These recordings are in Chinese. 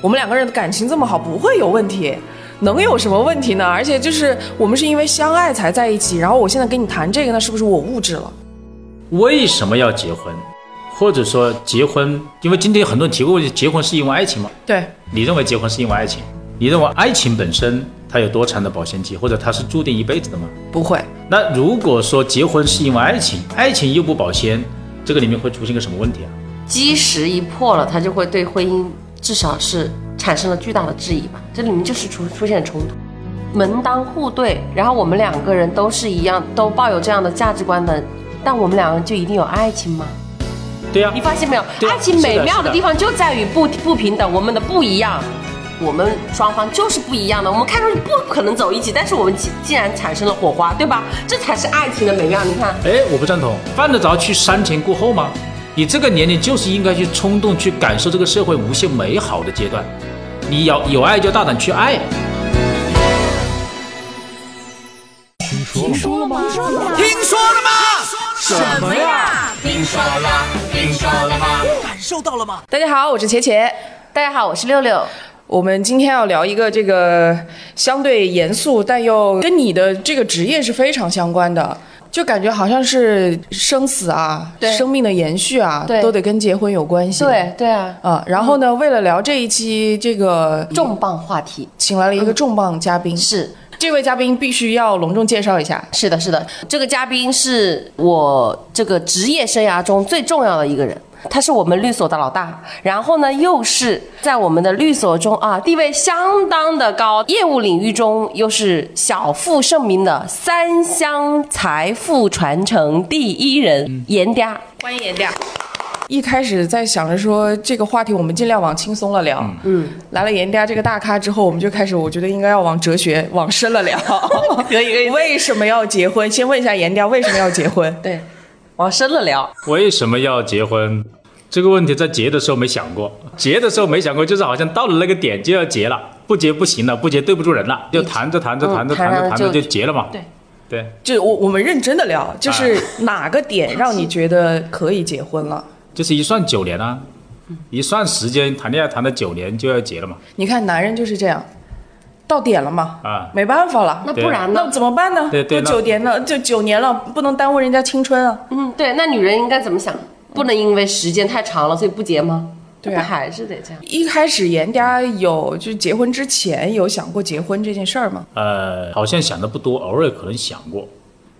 我们两个人的感情这么好，不会有问题，能有什么问题呢？而且就是我们是因为相爱才在一起，然后我现在跟你谈这个，那是不是我物质了？为什么要结婚？或者说结婚？因为今天很多人提过问题，结婚是因为爱情吗？对，你认为结婚是因为爱情？你认为爱情本身它有多长的保鲜期，或者它是注定一辈子的吗？不会。那如果说结婚是因为爱情，爱情又不保鲜，这个里面会出现个什么问题啊？基石一破了，它就会对婚姻至少是产生了巨大的质疑吧？这里面就是出出现冲突，门当户对，然后我们两个人都是一样，都抱有这样的价值观的，但我们两个人就一定有爱情吗？对呀、你发现没有？啊爱情美妙的的地方就在于不不平等，我们的不一样，我们双方就是不一样的。我们看上去不可能走一起，但是我们既既然产生了火花，对吧？这才是爱情的美妙。你看，哎，我不赞同，犯得着去瞻前顾后吗？你这个年龄就是应该去冲动，去感受这个社会无限美好的阶段。你要有爱就大胆去爱。听说了吗？听说了吗？听说了吗什么呀？听说了，听说了吗？感受到了吗？大家好，我是茄茄。大家好，我是六六。我们今天要聊一个这个相对严肃，但又跟你的这个职业是非常相关的，就感觉好像是生死啊，对。生命的延续啊，对。都得跟结婚有关系。对对啊，啊，然后呢，为了聊这一期这个，重磅话题。请来了一个重磅嘉宾，是。这位嘉宾必须要隆重介绍一下。是的，是的，这个嘉宾是我这个职业生涯中最重要的一个人。他是我们律所的老大，然后呢，又是在我们的律所中啊地位相当的高，业务领域中又是小负盛名的三湘财富传承第一人严嗲。欢迎严嗲。一开始在想着说这个话题我们尽量往轻松了聊，嗯，来了严嗲这个大咖之后，我们就开始，我觉得应该要往哲学往深了聊。可以可以为什么要结婚？先问一下严嗲为什么要结婚？对，往深了聊。为什么要结婚？这个问题在结的时候没想过，结的时候没想过，就是好像到了那个点就要结了，不结不行了，不结对不住人了，就谈着谈着嗯谈着谈着谈着就就结了嘛。对对，就我我们认真的聊，就是哪个点让你觉得可以结婚了？就是一算九年啊，一算时间谈恋爱谈了九年就要结了嘛。你看男人就是这样，到点了嘛，啊没办法了，那不然呢那？怎么办呢？都对对那九年了，就九年了，不能耽误人家青春啊。嗯，对，那女人应该怎么想？不能因为时间太长了，所以不结吗？对啊不还是得这样。一开始严家有就结婚之前有想过结婚这件事儿吗？呃，好像想的不多，偶尔可能想过。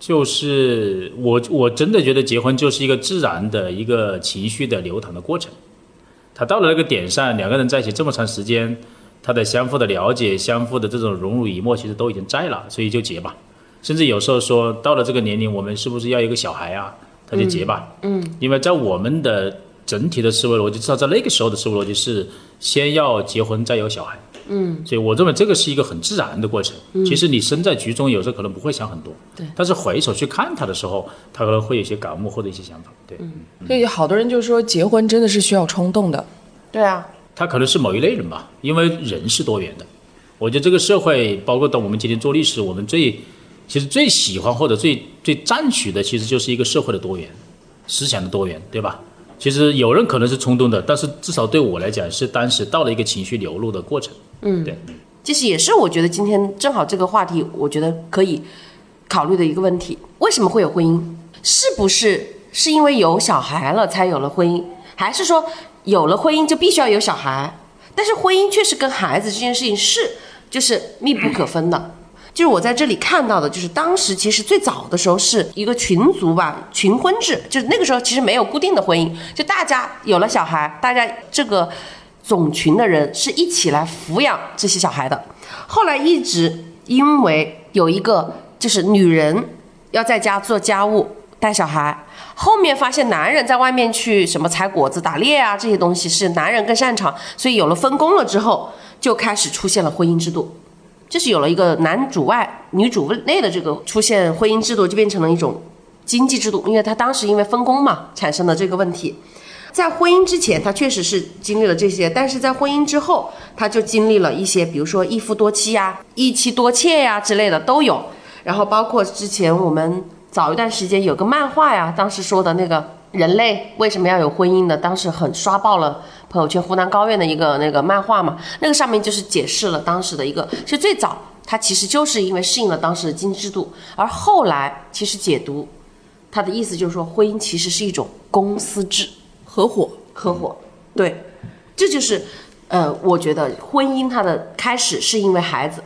就是我我真的觉得结婚就是一个自然的一个情绪的流淌的过程。他到了那个点上，两个人在一起这么长时间，他的相互的了解、相互的这种荣辱以沫，其实都已经在了，所以就结吧。甚至有时候说到了这个年龄，我们是不是要一个小孩啊？他就结吧。嗯，因为在我们的整体的思维逻辑，至少在那个时候的思维逻辑是先要结婚再有小孩。嗯，所以我认为这个是一个很自然的过程。其实你身在局中，有时候可能不会想很多，对。但是回首去看他的时候，他可能会有一些感悟或者一些想法，对。所以好多人就说结婚真的是需要冲动的。对啊，他可能是某一类人吧，因为人是多元的。我觉得这个社会，包括到我们今天做历史，我们最其实最喜欢或者最最赞许的，其实就是一个社会的多元，思想的多元，对吧？其实有人可能是冲动的，但是至少对我来讲，是当时到了一个情绪流露的过程。嗯，对。其实也是我觉得今天正好这个话题，我觉得可以考虑的一个问题：为什么会有婚姻？是不是是因为有小孩了才有了婚姻，还是说有了婚姻就必须要有小孩？但是婚姻确实跟孩子这件事情是就是密不可分的。就是我在这里看到的，就是当时其实最早的时候是一个群族吧，群婚制，就是那个时候其实没有固定的婚姻，就大家有了小孩，大家这个种群的人是一起来抚养这些小孩的。后来一直因为有一个就是女人要在家做家务、带小孩，后面发现男人在外面去什么采果子、打猎啊这些东西是男人更擅长，所以有了分工了之后，就开始出现了婚姻制度。就是有了一个男主外女主内的这个出现，婚姻制度就变成了一种经济制度，因为他当时因为分工嘛产生的这个问题。在婚姻之前，他确实是经历了这些，但是在婚姻之后，他就经历了一些，比如说一夫多妻呀、一妻多妾呀之类的都有。然后包括之前我们早一段时间有个漫画呀，当时说的那个人类为什么要有婚姻呢？当时很刷爆了朋友圈湖南高院的一个那个漫画嘛，那个上面就是解释了当时的一个，其实最早它其实就是因为适应了当时的经济制度，而后来其实解读它的意思就是说，婚姻其实是一种公司制。合伙，合伙，对，这就是，呃，我觉得婚姻它的开始是因为孩子，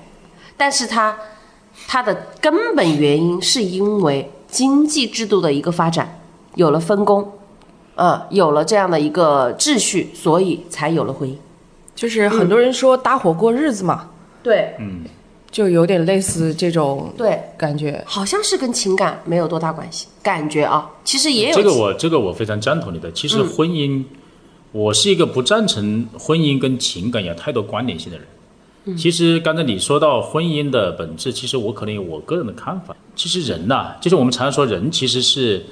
但是它它的根本原因是因为经济制度的一个发展，有了分工，啊、有了这样的一个秩序，所以才有了婚姻。就是很多人说搭伙过日子嘛，对嗯就有点类似这种对，感觉。好像是跟情感没有多大关系，感觉啊，其实也有这个我这个我非常赞同你的。其实婚姻，我是一个不赞成婚姻跟情感有太多关联性的人。其实刚才你说到婚姻的本质，其实我可能有我个人的看法。其实人呐、就是我们常说人其实是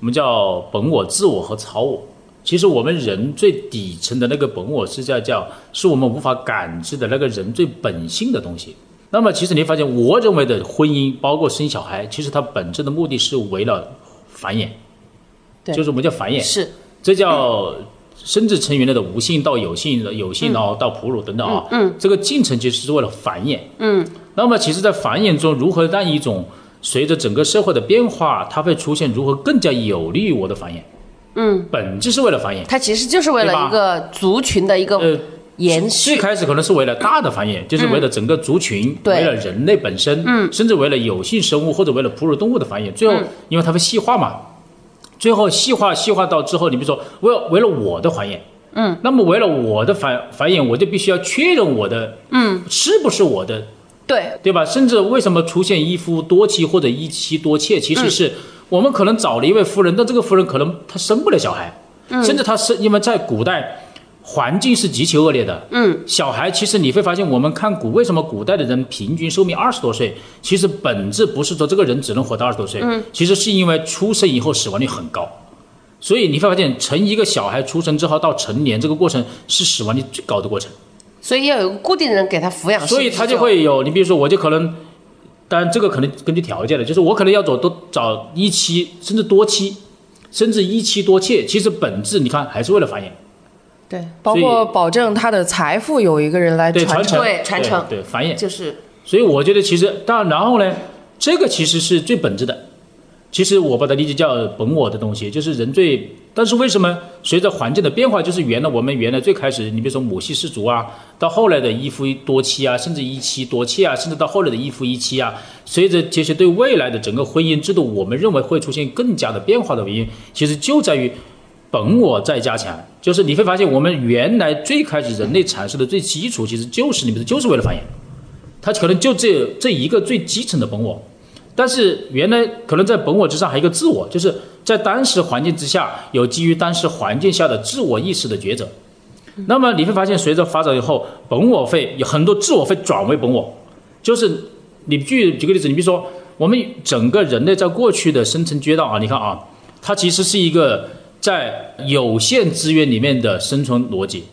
我们叫本我、自我和超我。其实我们人最底层的那个本我是叫叫，是我们无法感知的那个人最本性的东西。那么其实你会发现，我认为的婚姻，包括生小孩，其实它本质的目的是为了繁衍，对就是我们叫繁衍。是这叫生殖成员类的无性到有性的有性，然后到哺乳等等啊。嗯，这个进程其实是为了繁衍。嗯，那么其实，在繁衍中，如何让一种随着整个社会的变化，它会出现如何更加有利于我的繁衍？嗯，本质是为了繁衍。它其实就是为了一个族群的一个呃，延最续。开始可能是为了大的繁衍，就是为了整个族群，为了人类本身，嗯，甚至为了有性生物或者为了哺乳动物的繁衍。最后，嗯因为它会细化嘛，最后细化细化到之后，你比如说，为了为了我的繁衍，嗯，那么为了我的繁繁衍，我就必须要确认我的，嗯，是不是我的，对，对吧？甚至为什么出现一夫多妻或者一妻多妾，其实是我们可能找了一位夫人，但这个夫人可能她生不了小孩，甚至她是，因为在古代环境是极其恶劣的，嗯，小孩其实你会发现，我们看古为什么古代的人平均寿命二十多岁，其实本质不是说这个人只能活到二十多岁，嗯，其实是因为出生以后死亡率很高。所以你会发现，从一个小孩出生之后到成年这个过程是死亡率最高的过程。所以要有个固定的人给他抚养，所以他就会有，你比如说，我就可能，当然这个可能根据条件的，就是我可能要走多找一妻，甚至多妻，甚至一妻多妾，其实本质你看还是为了繁衍，对，包括保证他的财富有一个人来传承，对传承对对繁衍。就是所以我觉得其实，当然，然后呢，这个其实是最本质的。其实我把它理解叫本我的东西，就是人最。但是为什么随着环境的变化，就是原来我们原来最开始，你比如说母系氏族啊，到后来的一夫多妻啊，甚至一妻多妾啊，甚至到后来的一夫一妻啊，随着这些对未来的整个婚姻制度，我们认为会出现更加的变化的原因，其实就在于本我在加强。就是你会发现，我们原来最开始人类产生的最基础，其实就是你们就是为了繁衍。它可能就这这一个最基层的本我，但是原来可能在本我之上还有一个自我，就是在当时环境之下有基于当时环境下的自我意识的抉择。那么你会发现，随着发展以后，本我会有很多自我会转为本我，就是你举举个例子，你比如说我们整个人类在过去的生存阶段啊，你看啊，它其实是一个在有限资源里面的生存逻辑。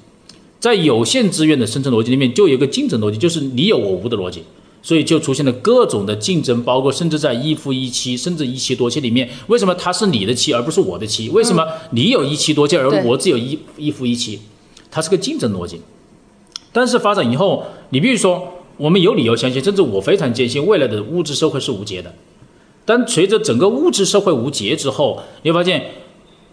在有限资源的生存逻辑里面，就有一个竞争逻辑，就是你有我无的逻辑，所以就出现了各种的竞争，包括甚至在一夫一妻，甚至一妻多妾里面，为什么他是你的妻而不是我的妻？为什么你有一妻多妾而我只有一一夫一妻？它是个竞争逻辑。但是发展以后，你比如说，我们有理由相信，甚至我非常坚信，未来的物质社会是无解的。但随着整个物质社会无解之后，你会发现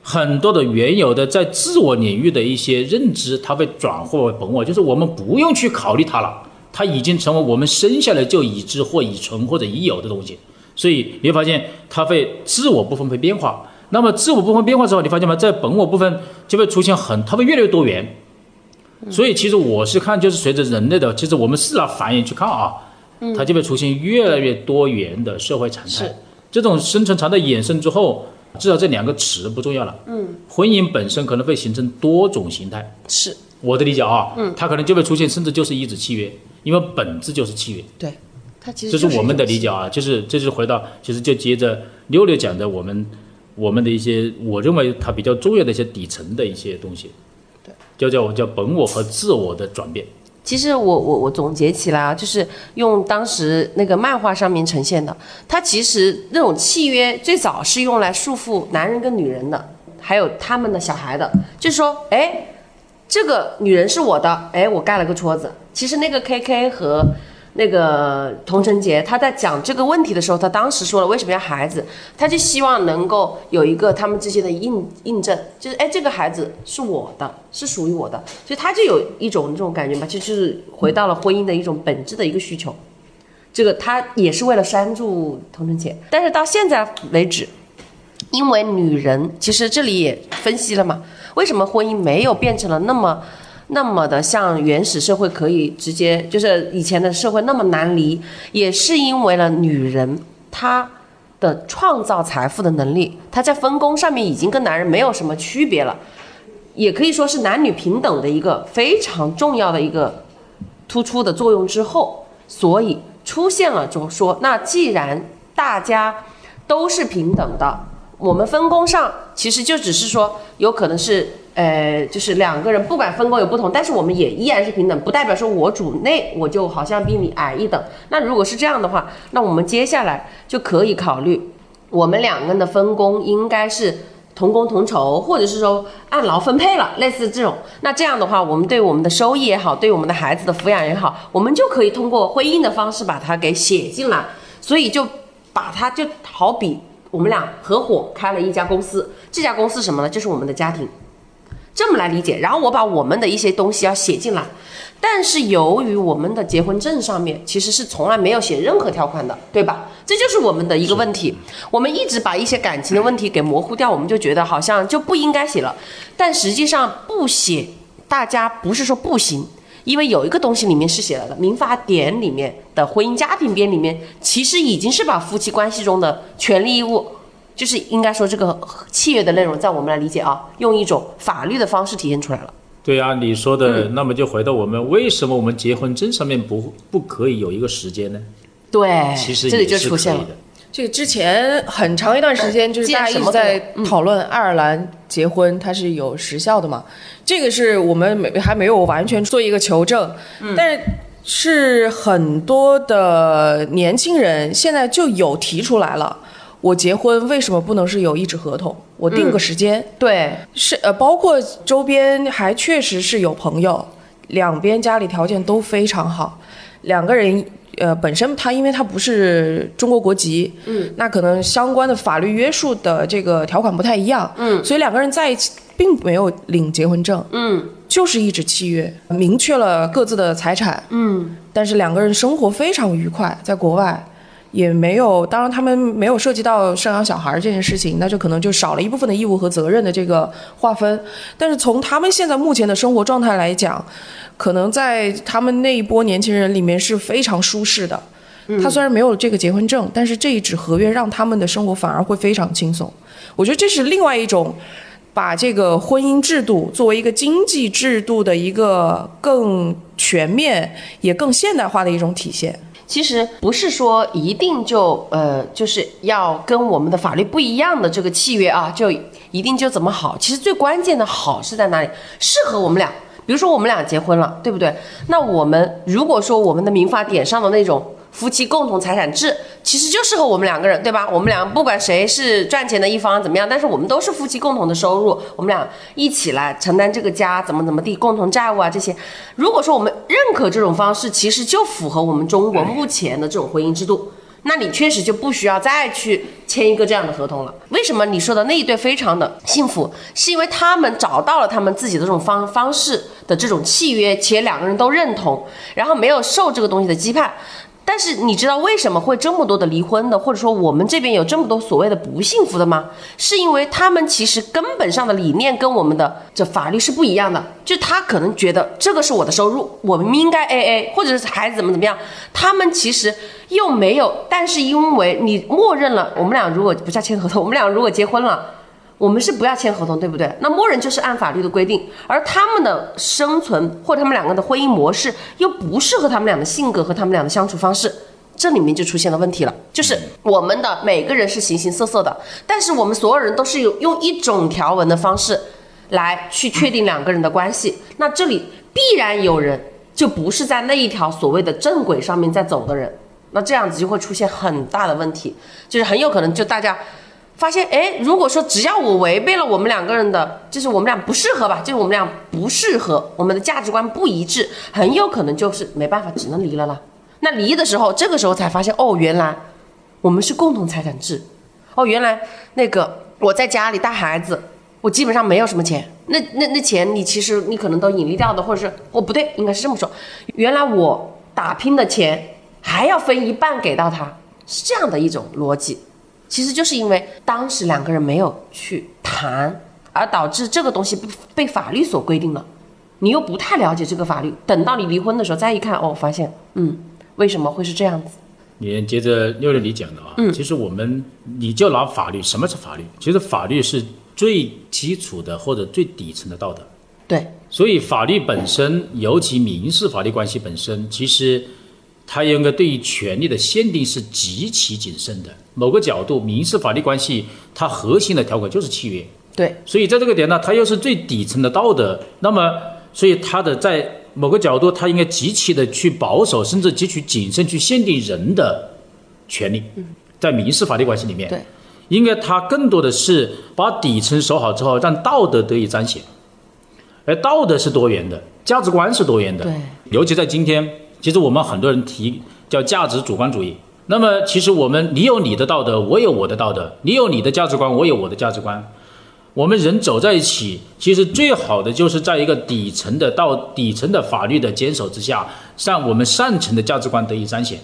很多的原有的在自我领域的一些认知，它会转化为本我，就是我们不用去考虑它了，它已经成为我们生下来就已知或已存或者已有的东西。所以你会发现，它会自我部分会变化。那么自我部分变化之后，你发现吗？在本我部分就会出现很，它会越来越多元。所以其实我是看，就是随着人类的，其实我们是拿繁衍去看啊，它就会出现越来越多元的社会常态是。这种生存常态衍生之后，至少这两个词不重要了。嗯，婚姻本身可能会形成多种形态。是我的理解啊，嗯，它可能就会出现，甚至就是一纸契约，因为本质就是契约。对，它其实就是这我们的理解啊，就是这就是回到，其实就接着六六讲的我们我们的一些，我认为它比较重要的一些底层的一些东西，对，叫叫叫本我和自我的转变。其实我我我总结起来啊，就是用当时那个漫画上面呈现的，它其实那种契约最早是用来束缚男人跟女人的，还有他们的小孩的，就是说，哎，这个女人是我的，哎，我盖了个戳子。其实那个 K K 和那个童晨杰他在讲这个问题的时候，他当时说了为什么要孩子，他就希望能够有一个他们之间的印印证，就是哎，这个孩子是我的，是属于我的，所以他就有一种这种感觉嘛，就就是回到了婚姻的一种本质的一个需求。这个他也是为了拴住童晨杰，但是到现在为止，因为女人其实这里也分析了嘛，为什么婚姻没有变成了那么那么的像原始社会可以直接就是以前的社会那么难离，也是因为了女人她的创造财富的能力，她在分工上面已经跟男人没有什么区别了，也可以说是男女平等的一个非常重要的一个突出的作用之后，所以出现了就说，那既然大家都是平等的，我们分工上其实就只是说，有可能是呃，就是两个人不管分工有不同，但是我们也依然是平等，不代表说我主内我就好像比你矮一等。那如果是这样的话，那我们接下来就可以考虑，我们两个人的分工应该是同工同酬，或者是说按劳分配了，类似这种。那这样的话，我们对我们的收益也好，对我们的孩子的抚养也好，我们就可以通过婚姻的方式把它给写进来。所以就把它就好比我们俩合伙开了一家公司，这家公司什么呢？就是我们的家庭。这么来理解，然后我把我们的一些东西要写进来，但是由于我们的结婚证上面其实是从来没有写任何条款的，对吧？这就是我们的一个问题。我们一直把一些感情的问题给模糊掉，我们就觉得好像就不应该写了，但实际上不写，大家不是说不行，因为有一个东西里面是写了的，《民法典》里面的婚姻家庭编里面，其实已经是把夫妻关系中的权利义务。就是应该说，这个契约的内容，在我们来理解啊，用一种法律的方式体现出来了。对啊，你说的，那么就回到我们为什么我们结婚证上面不不可以有一个时间呢？对，其实这里也就是出现了。这个之前很长一段时间，就是大家一直在讨论爱尔兰结婚它是有时效的嘛，这个是我们没还没有完全做一个求证，但是是很多的年轻人现在就有提出来了。我结婚为什么不能是有一纸合同？我定个时间，对，是呃，包括周边还确实是有朋友，两边家里条件都非常好，两个人呃本身他因为他不是中国国籍，嗯，那可能相关的法律约束的这个条款不太一样，嗯，所以两个人在一起并没有领结婚证，嗯，就是一纸契约，明确了各自的财产，嗯，但是两个人生活非常愉快，在国外。也没有，当然他们没有涉及到生养小孩这件事情，那就可能就少了一部分的义务和责任的这个划分。但是从他们现在目前的生活状态来讲，可能在他们那一波年轻人里面是非常舒适的。他虽然没有这个结婚证，但是这一纸合约让他们的生活反而会非常轻松。我觉得这是另外一种把这个婚姻制度作为一个经济制度的一个更全面也更现代化的一种体现。其实不是说一定就呃就是要跟我们的法律不一样的这个契约啊，就一定就怎么好。其实最关键的好是在哪里？适合我们俩。比如说我们俩结婚了，对不对？那我们如果说我们的民法典上的那种夫妻共同财产制，其实就适合我们两个人，对吧？我们俩不管谁是赚钱的一方怎么样，但是我们都是夫妻共同的收入，我们俩一起来承担这个家怎么怎么地，共同债务啊这些。如果说我们认可这种方式，其实就符合我们中国目前的这种婚姻制度。那你确实就不需要再去签一个这样的合同了。为什么你说的那一对非常的幸福？是因为他们找到了他们自己的这种方方式的这种契约，且两个人都认同，然后没有受这个东西的羁绊。但是你知道为什么会这么多的离婚的，或者说我们这边有这么多所谓的不幸福的吗？是因为他们其实根本上的理念跟我们的这法律是不一样的。就他可能觉得这个是我的收入，我们应该 A A，或者是孩子怎么怎么样，他们其实又没有。但是因为你默认了，我们俩如果不叫签合同，我们俩如果结婚了。我们是不要签合同，对不对？那默认就是按法律的规定，而他们的生存或他们两个的婚姻模式又不适合他们俩的性格和他们俩的相处方式，这里面就出现了问题了。就是我们的每个人是形形色色的，但是我们所有人都是有用一种条文的方式来去确定两个人的关系，那这里必然有人就不是在那一条所谓的正轨上面在走的人，那这样子就会出现很大的问题，就是很有可能就大家。发现，哎，如果说只要我违背了我们两个人的，就是我们俩不适合吧，就是我们俩不适合，我们的价值观不一致，很有可能就是没办法，只能离了啦。那离的时候，这个时候才发现，哦，原来我们是共同财产制，哦，原来那个我在家里带孩子，我基本上没有什么钱，那那那钱你其实你可能都隐匿掉的，或者是哦不对，应该是这么说，原来我打拼的钱还要分一半给到他，是这样的一种逻辑。其实就是因为当时两个人没有去谈，而导致这个东西被被法律所规定了。你又不太了解这个法律，等到你离婚的时候再一看，哦，发现，嗯，为什么会是这样子？你接着六六你讲的啊，嗯其实我们你就拿法律，什么是法律？其实法律是最基础的或者最底层的道德。对，所以法律本身，尤其民事法律关系本身，其实它应该对于权利的限定是极其谨慎的。某个角度，民事法律关系它核心的条款就是契约，对，所以在这个点呢，它又是最底层的道德。那么，所以它的在某个角度，它应该极其的去保守，甚至极其谨慎去限定人的权利，在民事法律关系里面，对，应该它更多的是把底层守好之后，让道德得以彰显。而道德是多元的，价值观是多元的，对，尤其在今天，其实我们很多人提叫价值主观主义。那么，其实我们你有你的道德，我有我的道德；你有你的价值观，我有我的价值观。我们人走在一起，其实最好的就是在一个底层的道、底层的法律的坚守之下，让我们上层的价值观得以彰显，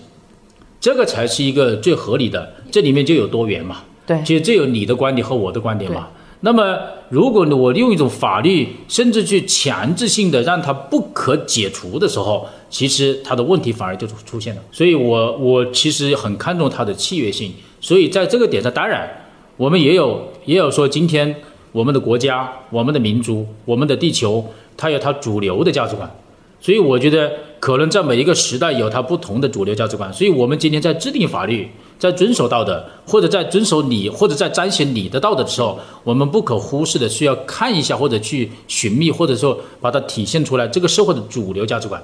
这个才是一个最合理的。这里面就有多元嘛，对其实这有你的观点和我的观点嘛。那么，如果我用一种法律，甚至去强制性的让它不可解除的时候，其实它的问题反而就出现了。所以我我其实很看重它的契约性。所以在这个点上，当然我们也有也有说，今天我们的国家、我们的民族、我们的地球，它有它主流的价值观。所以我觉得，可能在每一个时代有它不同的主流价值观。所以我们今天在制定法律，在遵守道德，或者在遵守你，或者在彰显你的道德的时候，我们不可忽视的需要看一下，或者去寻觅，或者说把它体现出来这个社会的主流价值观，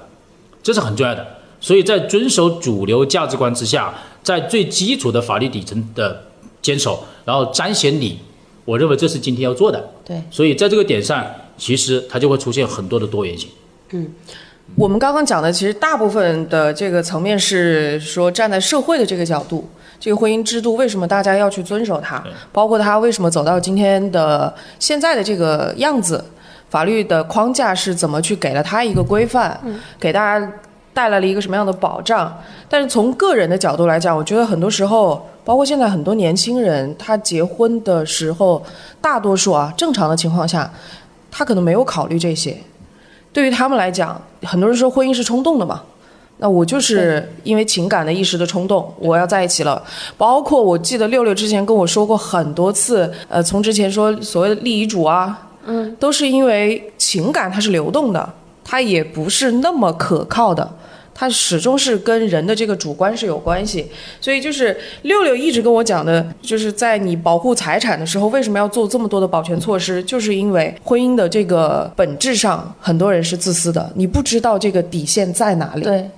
这是很重要的。所以在遵守主流价值观之下，在最基础的法律底层的坚守，然后彰显你，我认为这是今天要做的。对，所以在这个点上，其实它就会出现很多的多元性。嗯我们刚刚讲的，其实大部分的这个层面是说站在社会的这个角度，这个婚姻制度为什么大家要去遵守它，包括它为什么走到今天的现在的这个样子，法律的框架是怎么去给了它一个规范，给大家带来了一个什么样的保障。但是从个人的角度来讲，我觉得很多时候，包括现在很多年轻人，他结婚的时候，大多数啊正常的情况下，他可能没有考虑这些。对于他们来讲，很多人说婚姻是冲动的嘛，那我就是因为情感的一时的冲动，我要在一起了。包括我记得六六之前跟我说过很多次，呃，从之前说所谓的立遗嘱啊，嗯，都是因为情感它是流动的，它也不是那么可靠的。它始终是跟人的这个主观是有关系，所以就是六六一直跟我讲的，就是在你保护财产的时候，为什么要做这么多的保全措施？就是因为婚姻的这个本质上，很多人是自私的，你不知道这个底线在哪里。对，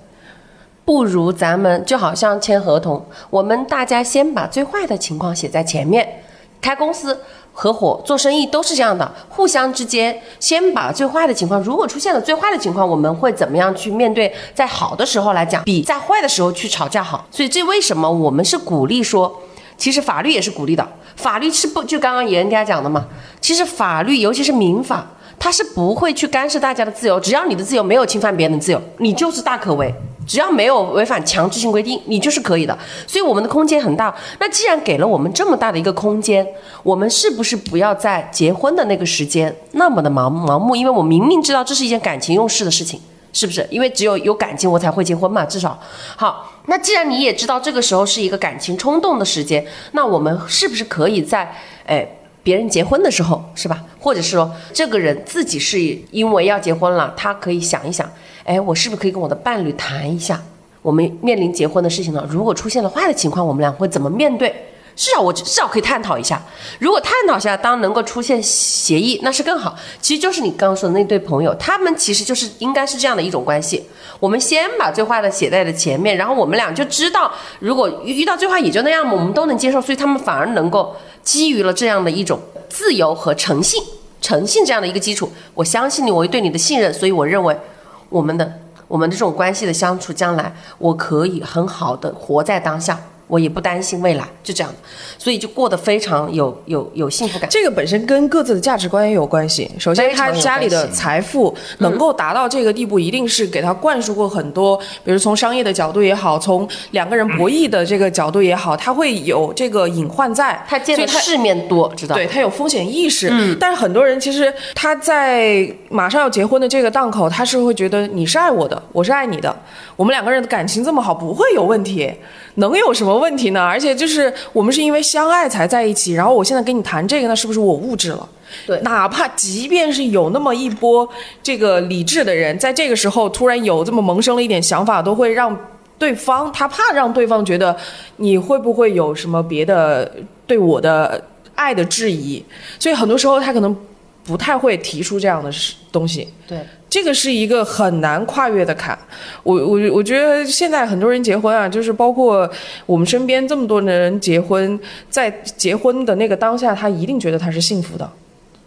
不如咱们就好像签合同，我们大家先把最坏的情况写在前面。开公司、合伙、做生意都是这样的，互相之间先把最坏的情况，如果出现了最坏的情况，我们会怎么样去面对？在好的时候来讲，比在坏的时候去吵架好。所以这为什么我们是鼓励说，其实法律也是鼓励的，法律是不就刚刚严人家讲的嘛？其实法律，尤其是民法。他是不会去干涉大家的自由，只要你的自由没有侵犯别人的自由，你就是大可为。只要没有违反强制性规定，你就是可以的。所以我们的空间很大。那既然给了我们这么大的一个空间，我们是不是不要在结婚的那个时间那么的盲盲目？因为我明明知道这是一件感情用事的事情，是不是？因为只有有感情我才会结婚嘛，至少好。那既然你也知道这个时候是一个感情冲动的时间，那我们是不是可以在哎？别人结婚的时候，是吧？或者是说，这个人自己是因为要结婚了，他可以想一想，哎，我是不是可以跟我的伴侣谈一下，我们面临结婚的事情了？如果出现了坏的情况，我们俩会怎么面对？至少我至少可以探讨一下。如果探讨下，当能够出现协议，那是更好。其实就是你刚刚说的那对朋友，他们其实就是应该是这样的一种关系。我们先把最坏的写在了前面，然后我们俩就知道，如果遇到最坏也就那样嘛，我们都能接受，所以他们反而能够基于了这样的一种自由和诚信，诚信这样的一个基础，我相信你，我对你的信任，所以我认为我们的我们的这种关系的相处，将来我可以很好的活在当下。我也不担心未来，就这样，所以就过得非常有有有幸福感。这个本身跟各自的价值观也有关系。首先，他家里的财富能够达到这个地步，一定是给他灌输过很多，比如从商业的角度也好，从两个人博弈的这个角度也好，他会有这个隐患在。他见的世面多，知道？对他有风险意识。嗯。但是很多人其实他在马上要结婚的这个档口，他是会觉得你是爱我的，我是爱你的，我们两个人的感情这么好，不会有问题。能有什么问题呢？而且就是我们是因为相爱才在一起，然后我现在跟你谈这个，那是不是我物质了？对，哪怕即便是有那么一波这个理智的人，在这个时候突然有这么萌生了一点想法，都会让对方他怕让对方觉得你会不会有什么别的对我的爱的质疑，所以很多时候他可能不太会提出这样的东西。对。这个是一个很难跨越的坎，我我我觉得现在很多人结婚啊，就是包括我们身边这么多人结婚，在结婚的那个当下，他一定觉得他是幸福的。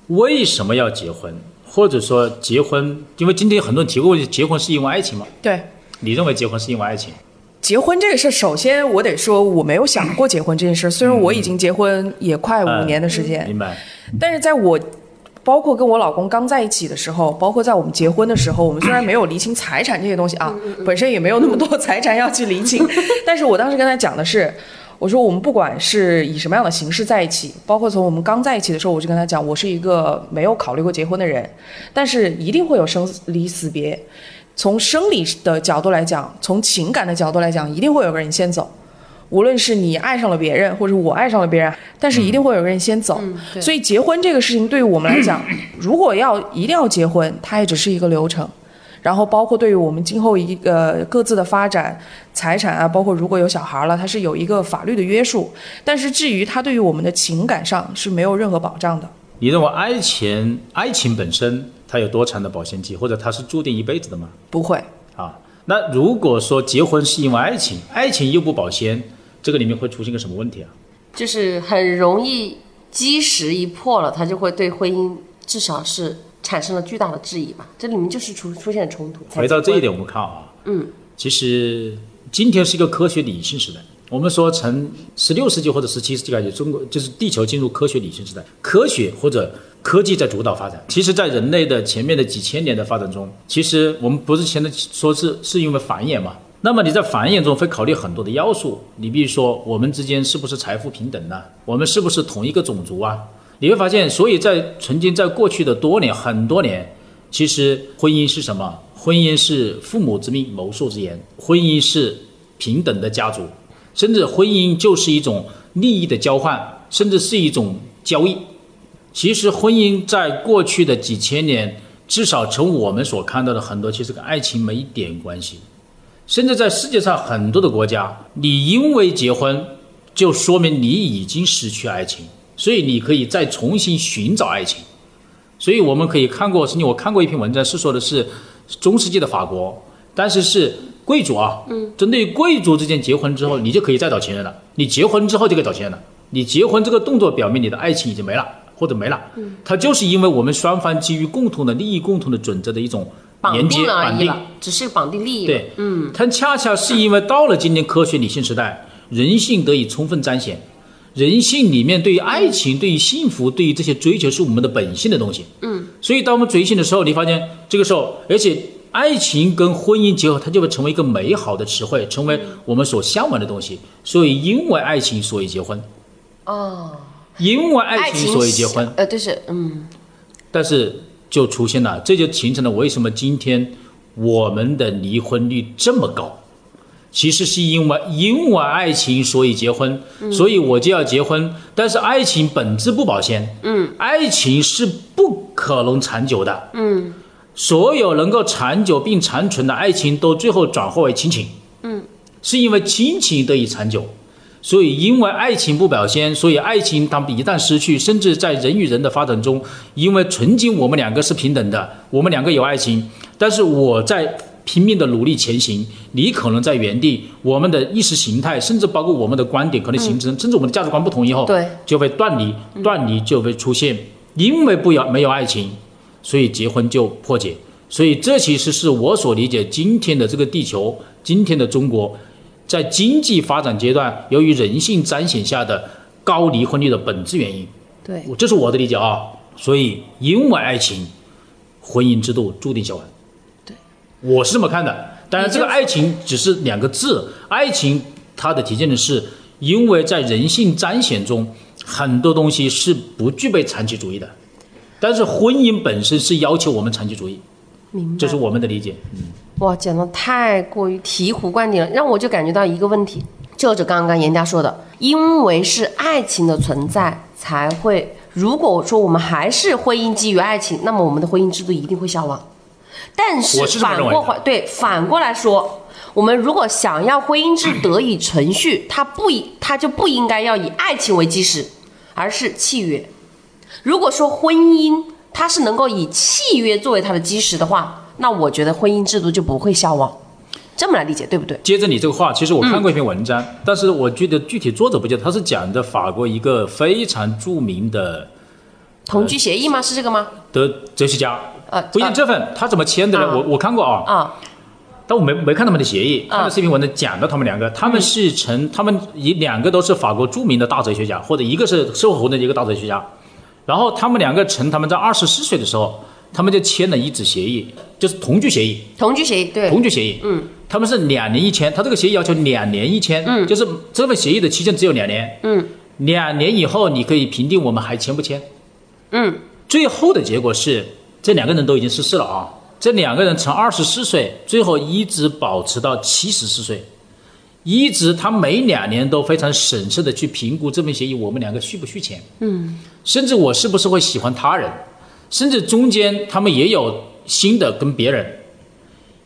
为什么要结婚？或者说结婚？因为今天很多人提过问题，结婚是因为爱情吗？对，你认为结婚是因为爱情？结婚这个事，首先我得说，我没有想过结婚这件事。虽然我已经结婚也快五年的时间，明白，但是在我。包括跟我老公刚在一起的时候，包括在我们结婚的时候，我们虽然没有厘清财产这些东西啊，本身也没有那么多财产要去厘清，但是我当时跟他讲的是，我说我们不管是以什么样的形式在一起，包括从我们刚在一起的时候，我就跟他讲，我是一个没有考虑过结婚的人，但是一定会有生离死别，从生理的角度来讲，从情感的角度来讲，一定会有个人先走。无论是你爱上了别人，或者我爱上了别人，但是一定会有个人先走。所以结婚这个事情对于我们来讲，如果要一定要结婚，它也只是一个流程。然后包括对于我们今后一个各自的发展、财产啊，包括如果有小孩了，它是有一个法律的约束。但是至于它对于我们的情感上是没有任何保障的。你认为爱情爱情本身它有多长的保鲜期，或者它是注定一辈子的吗？不会啊。那如果说结婚是因为爱情，爱情又不保鲜。这个里面会出现个什么问题啊？就是很容易基石一破了，他就会对婚姻至少是产生了巨大的质疑吧。这里面就是出出现冲突。回到这一点，我们看啊，嗯，其实今天是一个科学理性时代。我们说从十六世纪或者十七世纪开始，中国就是地球进入科学理性时代，科学或者科技在主导发展。其实，在人类的前面的几千年的发展中，其实我们不是现在说是是因为繁衍嘛？那么你在繁衍中会考虑很多的要素，你比如说我们之间是不是财富平等呢？我们是不是同一个种族啊？你会发现，所以在曾经在过去的多年很多年，其实婚姻是什么？婚姻是父母之命，媒妁之言，婚姻是平等的家族，甚至婚姻就是一种利益的交换，甚至是一种交易。其实婚姻在过去的几千年，至少从我们所看到的很多，其实跟爱情没一点关系。甚至在世界上很多的国家，你因为结婚，就说明你已经失去爱情，所以你可以再重新寻找爱情。所以我们可以看过，曾经我看过一篇文章，是说的是中世纪的法国，但是是贵族啊，嗯，针对贵族之间结婚之后，你就可以再找情人了。你结婚之后就可以找情人了。你结婚这个动作表明你的爱情已经没了或者没了，嗯，它就是因为我们双方基于共同的利益、共同的准则的一种。绑定而已了，只是绑定利益。对，嗯，它恰恰是因为到了今天科学理性时代，人性得以充分彰显，人性里面对于爱情、对于幸福、对于这些追求是我们的本性的东西。嗯，所以当我们追星的时候，你发现这个时候，而且爱情跟婚姻结合，它就会成为一个美好的词汇，成为我们所向往的东西。所以因为爱情，所以结婚。哦，因为爱情，所以结婚。呃，就是，嗯，但是。就出现了，这就形成了为什么今天我们的离婚率这么高？其实是因为因为爱情所以结婚，所以我就要结婚。但是爱情本质不保鲜，嗯，爱情是不可能长久的，嗯，所有能够长久并长存的爱情都最后转化为亲情，嗯，是因为亲情得以长久。所以，因为爱情不表现，所以爱情当一旦失去，甚至在人与人的发展中，因为曾经我们两个是平等的，我们两个有爱情，但是我在拼命的努力前行，你可能在原地，我们的意识形态，甚至包括我们的观点，可能形成，甚至我们的价值观不同以后，对，就会断离，断离就会出现，因为不要没有爱情，所以结婚就破解。所以这其实是我所理解今天的这个地球，今天的中国，在经济发展阶段，由于人性彰显下的高离婚率的本质原因。对，这是我的理解啊。所以因为爱情，婚姻制度注定消亡。对，我是这么看的。当然，这个爱情只是两个字，爱情它的体现的是，因为在人性彰显中，很多东西是不具备长期主义的，但是婚姻本身是要求我们长期主义，明白。这是我们的理解。哇，讲的太过于醍醐灌顶了，让我就感觉到一个问题，就是刚刚严家说的，因为是爱情的存在，才会。如果说我们还是婚姻基于爱情，那么我们的婚姻制度一定会消亡。但是反过来，对，反过来说，我们如果想要婚姻制得以存续，它不以它就不应该要以爱情为基石，而是契约。如果说婚姻它是能够以契约作为它的基石的话，那我觉得婚姻制度就不会消亡。这么来理解，对不对？接着你这个话，其实我看过一篇文嗯章，但是我记得具体作者不记得，他是讲的法国一个非常著名的同居协议吗？是这个吗？的哲学家，呃，不一定这份他怎么签的呢？啊我我看过啊，啊，但我没没看他们的协议，啊看了视频文章讲到他们两个，他们是成，他们以两个都是法国著名的大哲学家，或者一个是社会活动的一个大哲学家，然后他们两个成，他们在二十四岁的时候，他们就签了一纸协议，就是同居协议，同居协议，对，同居协议，嗯，他们是两年一签，他这个协议要求两年一签，嗯。就是这份协议的期限只有两年，嗯。两年以后你可以评定我们还签不签。嗯，最后的结果是，这两个人都已经逝世了啊。这两个人从二十四岁，最后一直保持到七十四岁，一直他每两年都非常审慎的去评估这份协议，我们两个续不续签，嗯，甚至我是不是会喜欢他人，甚至中间他们也有新的跟别人，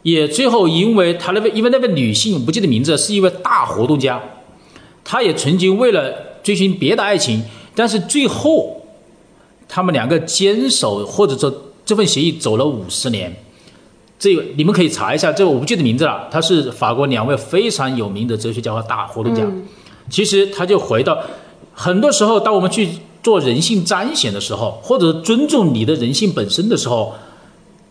也最后因为他那位因为那位女性我不记得名字，是一位大活动家，她也曾经为了追寻别的爱情，但是最后他们两个坚守或者说这份协议走了五十年。这个你们可以查一下，这个我不记得名字了。他是法国两位非常有名的哲学家和大活动家。其实他就回到，很多时候当我们去做人性彰显的时候，或者尊重你的人性本身的时候，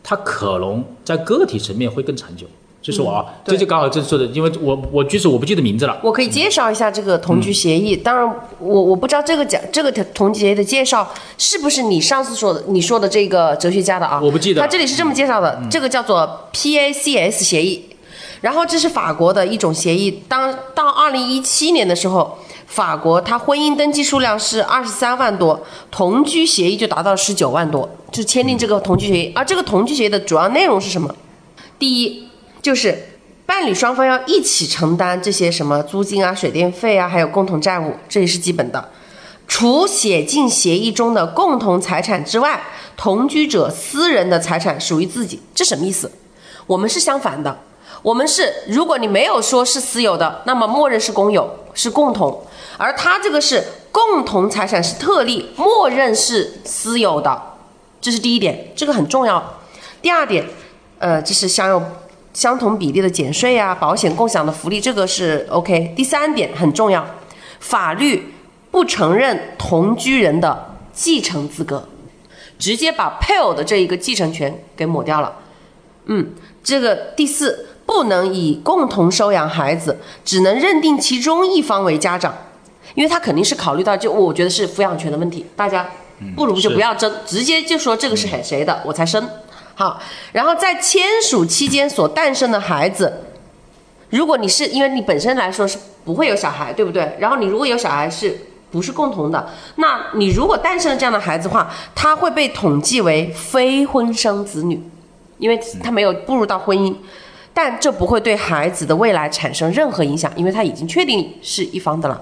它可能在个体层面会更长久。这是我啊，对这就刚好正说的，因为我我就是我不记得名字了。我可以介绍一下这个同居协议。当然，我我不知道这个讲这个同居协议的介绍是不是你上次说的你说的这个哲学家的啊？我不记得他这里是这么介绍的，这个叫做 PACS 协议。然后这是法国的一种协议。当到二零一七年的时候，法国它婚姻登记数量是二十三万多，同居协议就达到十九万多，就签订这个同居协议。而这个同居协议的主要内容是什么？第一就是伴侣双方要一起承担这些什么租金啊、水电费啊，还有共同债务，这也是基本的。除写进协议中的共同财产之外，同居者私人的财产属于自己，这什么意思？我们是相反的，我们是如果你没有说是私有的，那么默认是公有，是共同，而他这个是共同财产是特例，默认是私有的，这是第一点，这个很重要。第二点，呃，就是享有相同比例的减税啊、保险共享的福利，这个是 OK。第三点很重要，法律不承认同居人的继承资格，直接把配偶的这一个继承权给抹掉了。嗯，这个第四，不能以共同收养孩子，只能认定其中一方为家长，因为他肯定是考虑到，就我觉得是抚养权的问题，大家不如就不要争，直接就说这个是谁谁的，我才生。好，然后在签署期间所诞生的孩子，如果你是因为你本身来说是不会有小孩，对不对？然后你如果有小孩是不是共同的？那你如果诞生了这样的孩子的话，他会被统计为非婚生子女，因为他没有步入到婚姻，但这不会对孩子的未来产生任何影响，因为他已经确定是一方的了。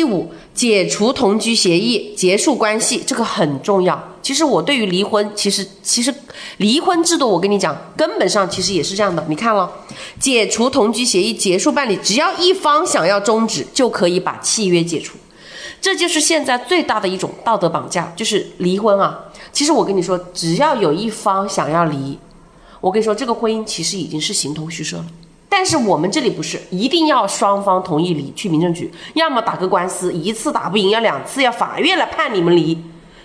第五，解除同居协议，结束关系，这个很重要。其实我对于离婚，其实其实离婚制度，我跟你讲，根本上其实也是这样的。你看了，解除同居协议，结束办理，只要一方想要终止，就可以把契约解除。这就是现在最大的一种道德绑架，就是离婚啊。其实我跟你说，只要有一方想要离，我跟你说，这个婚姻其实已经是形同虚设了。但是我们这里不是，一定要双方同意离去民政局，要么打个官司，一次打不赢，要两次，要法院来判你们离。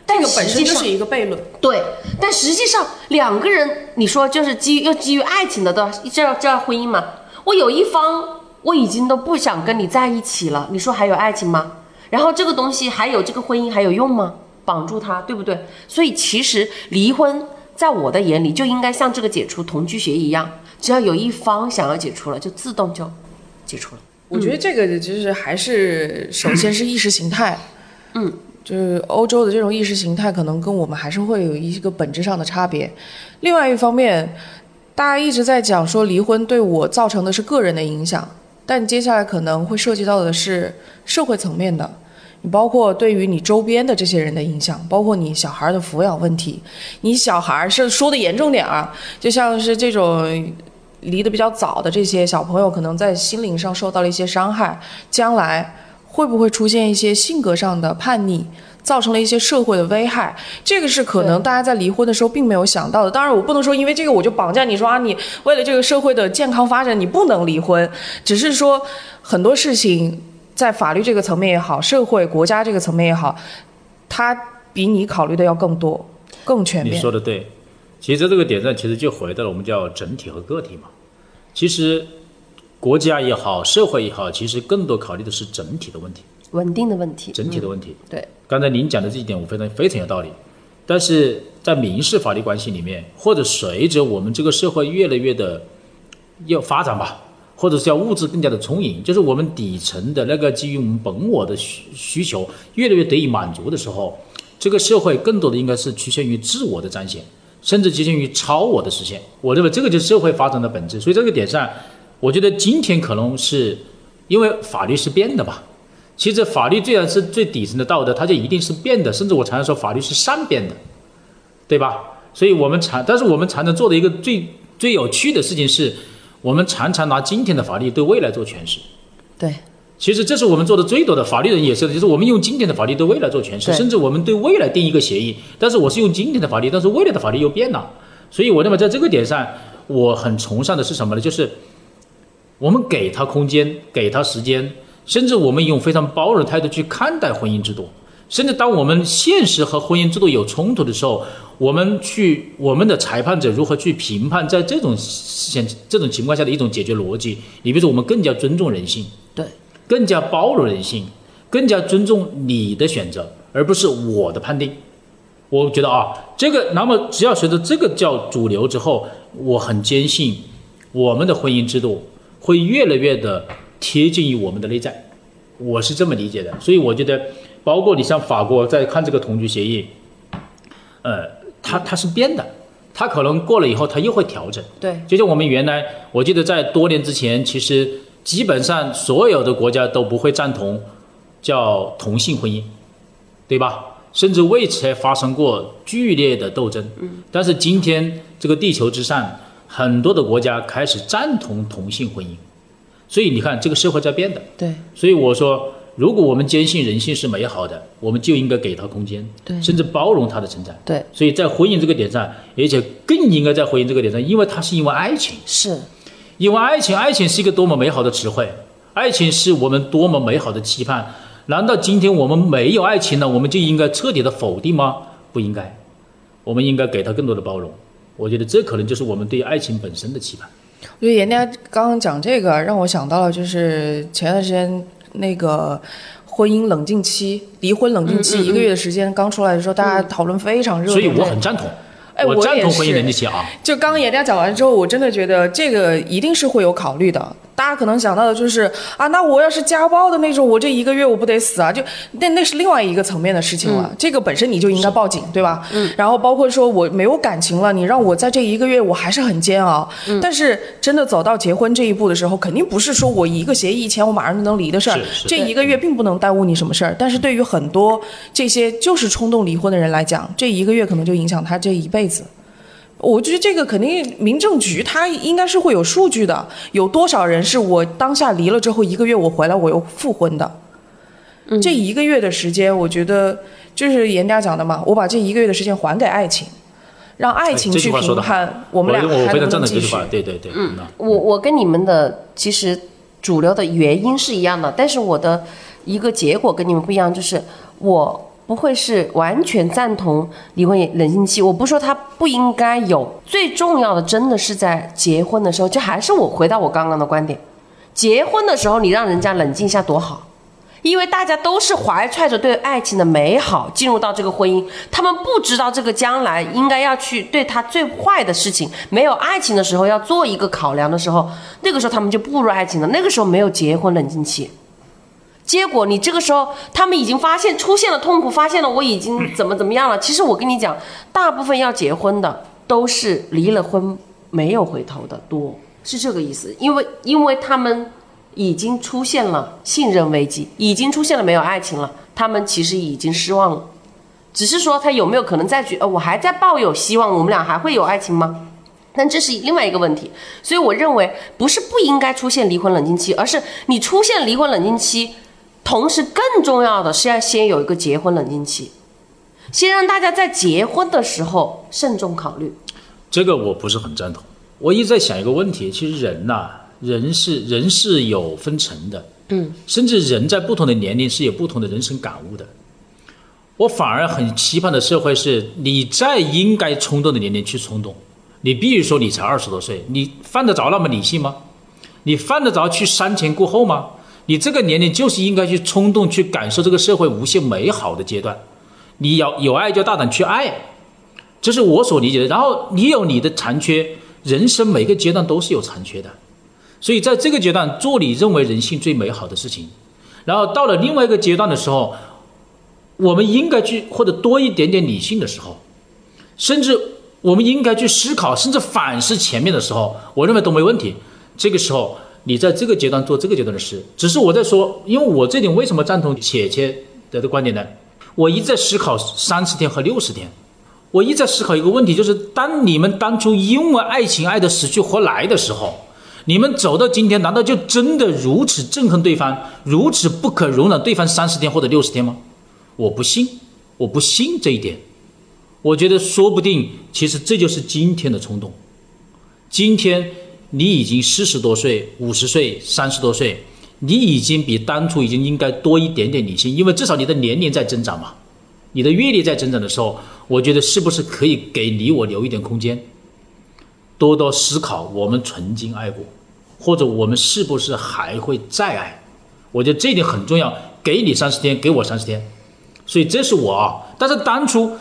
但这个本身就是一个悖论。对，但实际上两个人，你说就是基于又基于爱情的，都这叫这叫婚姻嘛？我有一方我已经都不想跟你在一起了，你说还有爱情吗？然后这个东西还有这个婚姻还有用吗？绑住他，对不对？所以其实离婚在我的眼里就应该像这个解除同居协议一样，只要有一方想要解除了，就自动就解除了。我觉得这个就是还是首先是意识形态，嗯，就是欧洲的这种意识形态可能跟我们还是会有一个本质上的差别。另外一方面，大家一直在讲说离婚对我造成的是个人的影响，但接下来可能会涉及到的是社会层面的。你包括对于你周边的这些人的影响，包括你小孩的抚养问题，你小孩是说的严重点啊，就像是这种离得比较早的这些小朋友，可能在心灵上受到了一些伤害，将来会不会出现一些性格上的叛逆，造成了一些社会的危害？这个是可能大家在离婚的时候并没有想到的。当然，我不能说因为这个我就绑架你说啊，你为了这个社会的健康发展，你不能离婚，只是说很多事情在法律这个层面也好，社会国家这个层面也好，它比你考虑的要更多、更全面你。说的对，其实在这个点上，其实就回到了我们叫整体和个体嘛。其实国家也好，社会也好，其实更多考虑的是整体的问题，稳定的问题，整体的问题。对，刚才您讲的这一点，我非常非常有道理。但是在民事法律关系里面，或者随着我们这个社会越来越的要发展吧，或者是要物质更加的充盈，就是我们底层的那个基于我们本我的需需求越来越得以满足的时候，这个社会更多的应该是趋向于自我的彰显，甚至接近于超我的实现。我认为这个就是社会发展的本质。所以这个点上，我觉得今天可能是因为法律是变的吧。其实法律虽然是最底层的道德，它就一定是变的，甚至我常常说法律是善变的，对吧？所以我们常，但是我们常常做的一个最最有趣的事情是，我们常常拿今天的法律对未来做诠释。对，其实这是我们做的最多的，法律人也是的，就是我们用今天的法律对未来做诠释，甚至我们对未来定一个协议，但是我是用今天的法律，但是未来的法律又变了，所以我认为在这个点上，我很崇尚的是什么呢？就是我们给他空间，给他时间，甚至我们用非常包容的态度去看待婚姻制度，甚至当我们现实和婚姻制度有冲突的时候，我们去我们的裁判者如何去评判在这种现这种情况下的一种解决逻辑？你比如说，我们更加尊重人性。对，更加包容人性，更加尊重你的选择，而不是我的判定。我觉得啊，这个那么只要随着这个叫主流之后，我很坚信我们的婚姻制度会越来越的贴近于我们的内在，我是这么理解的。所以我觉得，包括你像法国在看这个同居协议，呃，它它是变的，它可能过了以后它又会调整。对，就像我们原来，我记得在多年之前，其实基本上所有的国家都不会赞同叫同性婚姻，对吧？甚至为此还发生过剧烈的斗争。嗯，但是今天这个地球之上，很多的国家开始赞同同性婚姻，所以你看这个社会在变的。对，所以我说，如果我们坚信人性是美好的，我们就应该给他空间，对甚至包容他的存在。对，所以在婚姻这个点上，而且更应该在婚姻这个点上，因为它是因为爱情。是，因为爱情，爱情是一个多么美好的词汇，爱情是我们多么美好的期盼。难道今天我们没有爱情了，我们就应该彻底的否定吗？不应该，我们应该给他更多的包容。我觉得这可能就是我们对爱情本身的期盼。我觉得严家刚刚讲这个，让我想到了就是前段时间那个婚姻冷静期、离婚冷静期一个月的时间刚出来的时候，大家讨论非常热烈所以。我很赞同，哎我也赞同婚姻是冷静期啊。就刚刚严佳讲完之后，我真的觉得这个一定是会有考虑的。大家可能想到的就是啊，那我要是家暴的那种，我这一个月我不得死啊？就那那是另外一个层面的事情了。这个本身你就应该报警，对吧？嗯。然后包括说我没有感情了，你让我在这一个月我还是很煎熬。嗯。但是真的走到结婚这一步的时候，肯定不是说我一个协议签我马上就能离的事儿。这一个月并不能耽误你什么事儿，但是对于很多这些就是冲动离婚的人来讲，这一个月可能就影响他这一辈子。我觉得这个肯定民政局它应该是会有数据的，有多少人是我当下离了之后一个月我回来我又复婚的，这一个月的时间，我觉得就是严家讲的嘛，我把这一个月的时间还给爱情，让爱情去评判我们俩还能不能继续赞成这句话，。对对对，嗯，我我跟你们的其实主流的原因是一样的，但是我的一个结果跟你们不一样，就是我不会是完全赞同离婚冷静期。我不说他不应该有，最重要的真的是在结婚的时候，就还是我回到我刚刚的观点，结婚的时候你让人家冷静一下多好。因为大家都是怀揣着对爱情的美好进入到这个婚姻，他们不知道这个将来应该要去对他最坏的事情，没有爱情的时候要做一个考量的时候，那个时候他们就步入爱情了。那个时候没有结婚冷静期，结果你这个时候他们已经发现出现了痛苦，发现了我已经怎么怎么样了。其实我跟你讲，大部分要结婚的都是离了婚没有回头的多，是这个意思。因为因为他们。已经出现了信任危机，已经出现了没有爱情了，他们其实已经失望了，只是说他有没有可能再去？呃，我还在抱有希望，我们俩还会有爱情吗？但这是另外一个问题，所以我认为不是不应该出现离婚冷静期，而是你出现离婚冷静期，同时更重要的是要先有一个结婚冷静期，先让大家在结婚的时候慎重考虑。这个我不是很赞同。我一直在想一个问题，其实人呐、人是人是有分层的，嗯，甚至人在不同的年龄是有不同的人生感悟的。我反而很期盼的社会是，你在应该冲动的年龄去冲动。你比如说，你才二十多岁，你犯得着那么理性吗？你犯得着去瞻前顾后吗？你这个年龄就是应该去冲动，去感受这个社会无限美好的阶段。你要有爱就大胆去爱，这是我所理解的。然后你有你的残缺，人生每个阶段都是有残缺的，所以在这个阶段做你认为人性最美好的事情。然后到了另外一个阶段的时候，我们应该去或者多一点点理性的时候，甚至我们应该去思考，甚至反思前面的时候，我认为都没问题。这个时候，你在这个阶段做这个阶段的事，只是我在说，因为我这点为什么赞同姐姐的观点呢？我一直在思考三十天和六十天，我一直在思考一个问题，就是当你们当初因为爱情爱得死去活来的时候，你们走到今天，难道就真的如此憎恨对方，如此不可容忍对方三十天或者六十天吗？我不信，我不信这一点。我觉得说不定，其实这就是今天的冲动。今天你已经四十多岁、五十岁、三十多岁，你已经比当初已经应该多一点点理性，因为至少你的年龄在增长嘛，你的阅历在增长的时候，我觉得是不是可以给你我留一点空间，多多思考我们曾经爱过，或者我们是不是还会再爱？我觉得这一点很重要，给你三十天，给我三十天，所以这是我啊。但是当初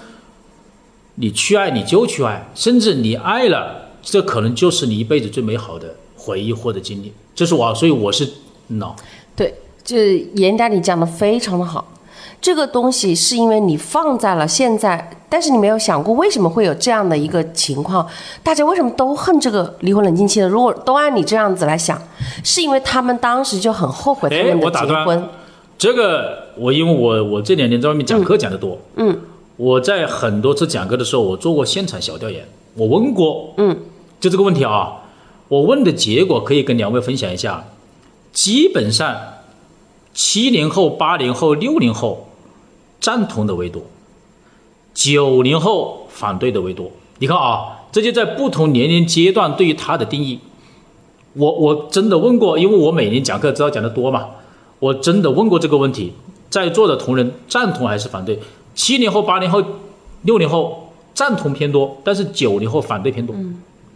你去爱，你就去爱，甚至你爱了，这可能就是你一辈子最美好的回忆或者经历。这是我啊，所以我是 no。对，就是严达你讲的非常的好。这个东西是因为你放在了现在，但是你没有想过为什么会有这样的一个情况？大家为什么都恨这个离婚冷静期呢？如果都按你这样子来想，是因为他们当时就很后悔他哎们的结婚。这个我因为我我这两年在外面讲课讲的多，嗯，我在很多次讲课的时候，我做过现场小调研，我问过，嗯，就这个问题啊，我问的结果可以跟两位分享一下，基本上七零后、八零后、六零后赞同的为多，九零后反对的为多。你看啊，这就在不同年龄阶段对于他的定义。我我真的问过，因为我每年讲课知道讲的多嘛，我真的问过这个问题，在座的同仁赞同还是反对？七零后、八零后、六零后赞同偏多，但是九零后反对偏多。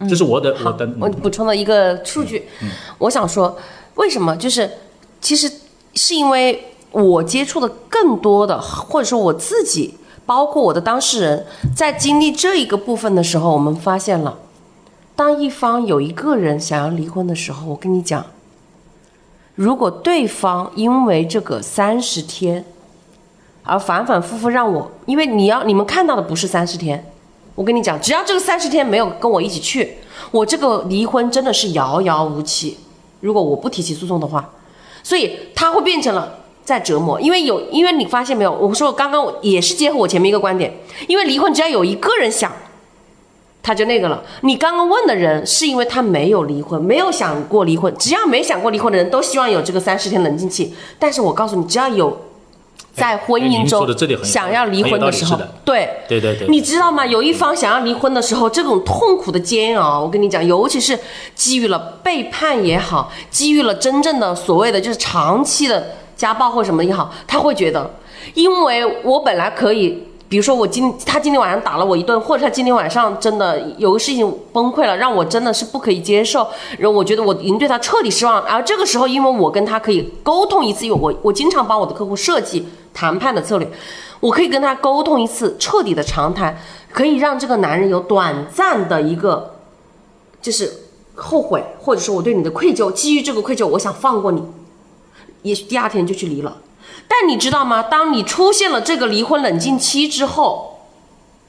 这是我的我好的，我补充了一个数据，我想说，为什么？就是其实是因为我接触的更多的，或者说我自己，包括我的当事人，在经历这一个部分的时候，我们发现了，当一方有一个人想要离婚的时候，我跟你讲，如果对方因为这个三十天，而反反复复让我，因为你要你们看到的不是三十天，我跟你讲，只要这个三十天没有跟我一起去，我这个离婚真的是遥遥无期。如果我不提起诉讼的话，所以他会变成了在折磨，因为有，因为你发现没有，我说我刚刚也是结合我前面一个观点，因为离婚只要有一个人想，他就那个了。你刚刚问的人是因为他没有离婚，没有想过离婚，只要没想过离婚的人都希望有这个三十天冷静期。但是我告诉你，只要有在婚姻中想要离婚的时候对对对对你知道吗？有一方想要离婚的时候，这种痛苦的煎熬，我跟你讲，尤其是基于了背叛也好，基于了真正的所谓的就是长期的家暴或什么也好，他会觉得，因为我本来可以。比如说我今他今天晚上打了我一顿，或者他今天晚上真的有个事情崩溃了，让我真的是不可以接受，然后我觉得我已经对他彻底失望。而这个时候，因为我跟他可以沟通一次，因为我我经常帮我的客户设计谈判的策略，我可以跟他沟通一次彻底的长谈，可以让这个男人有短暂的一个就是后悔，或者说我对你的愧疚，基于这个愧疚，我想放过你，也许第二天就去离了。但你知道吗？当你出现了这个离婚冷静期之后，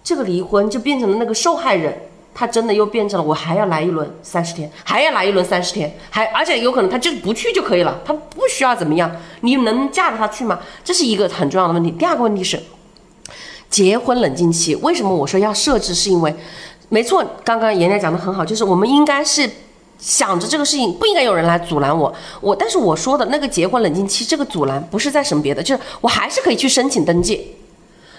这个离婚就变成了那个受害人，他真的又变成了我还要来一轮三十天，还要来一轮三十天，还而且有可能他就是不去就可以了，他不需要怎么样，你能架着他去吗？这是一个很重要的问题。第二个问题是，结婚冷静期，为什么我说要设置？是因为，没错，刚刚妍妍讲的很好，就是我们应该是想着这个事情不应该有人来阻拦我，我但是我说的那个结婚冷静期这个阻拦不是在什么别的，就是我还是可以去申请登记。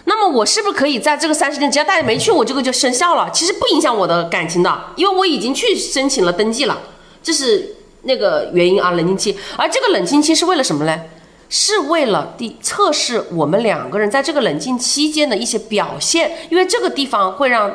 那么我是不是可以在这个三十天，只要大家没去，我这个就生效了？其实不影响我的感情的，因为我已经去申请了登记了，这是那个原因啊，冷静期。而这个冷静期是为了什么呢？是为了第测试我们两个人在这个冷静期间的一些表现，因为这个地方会让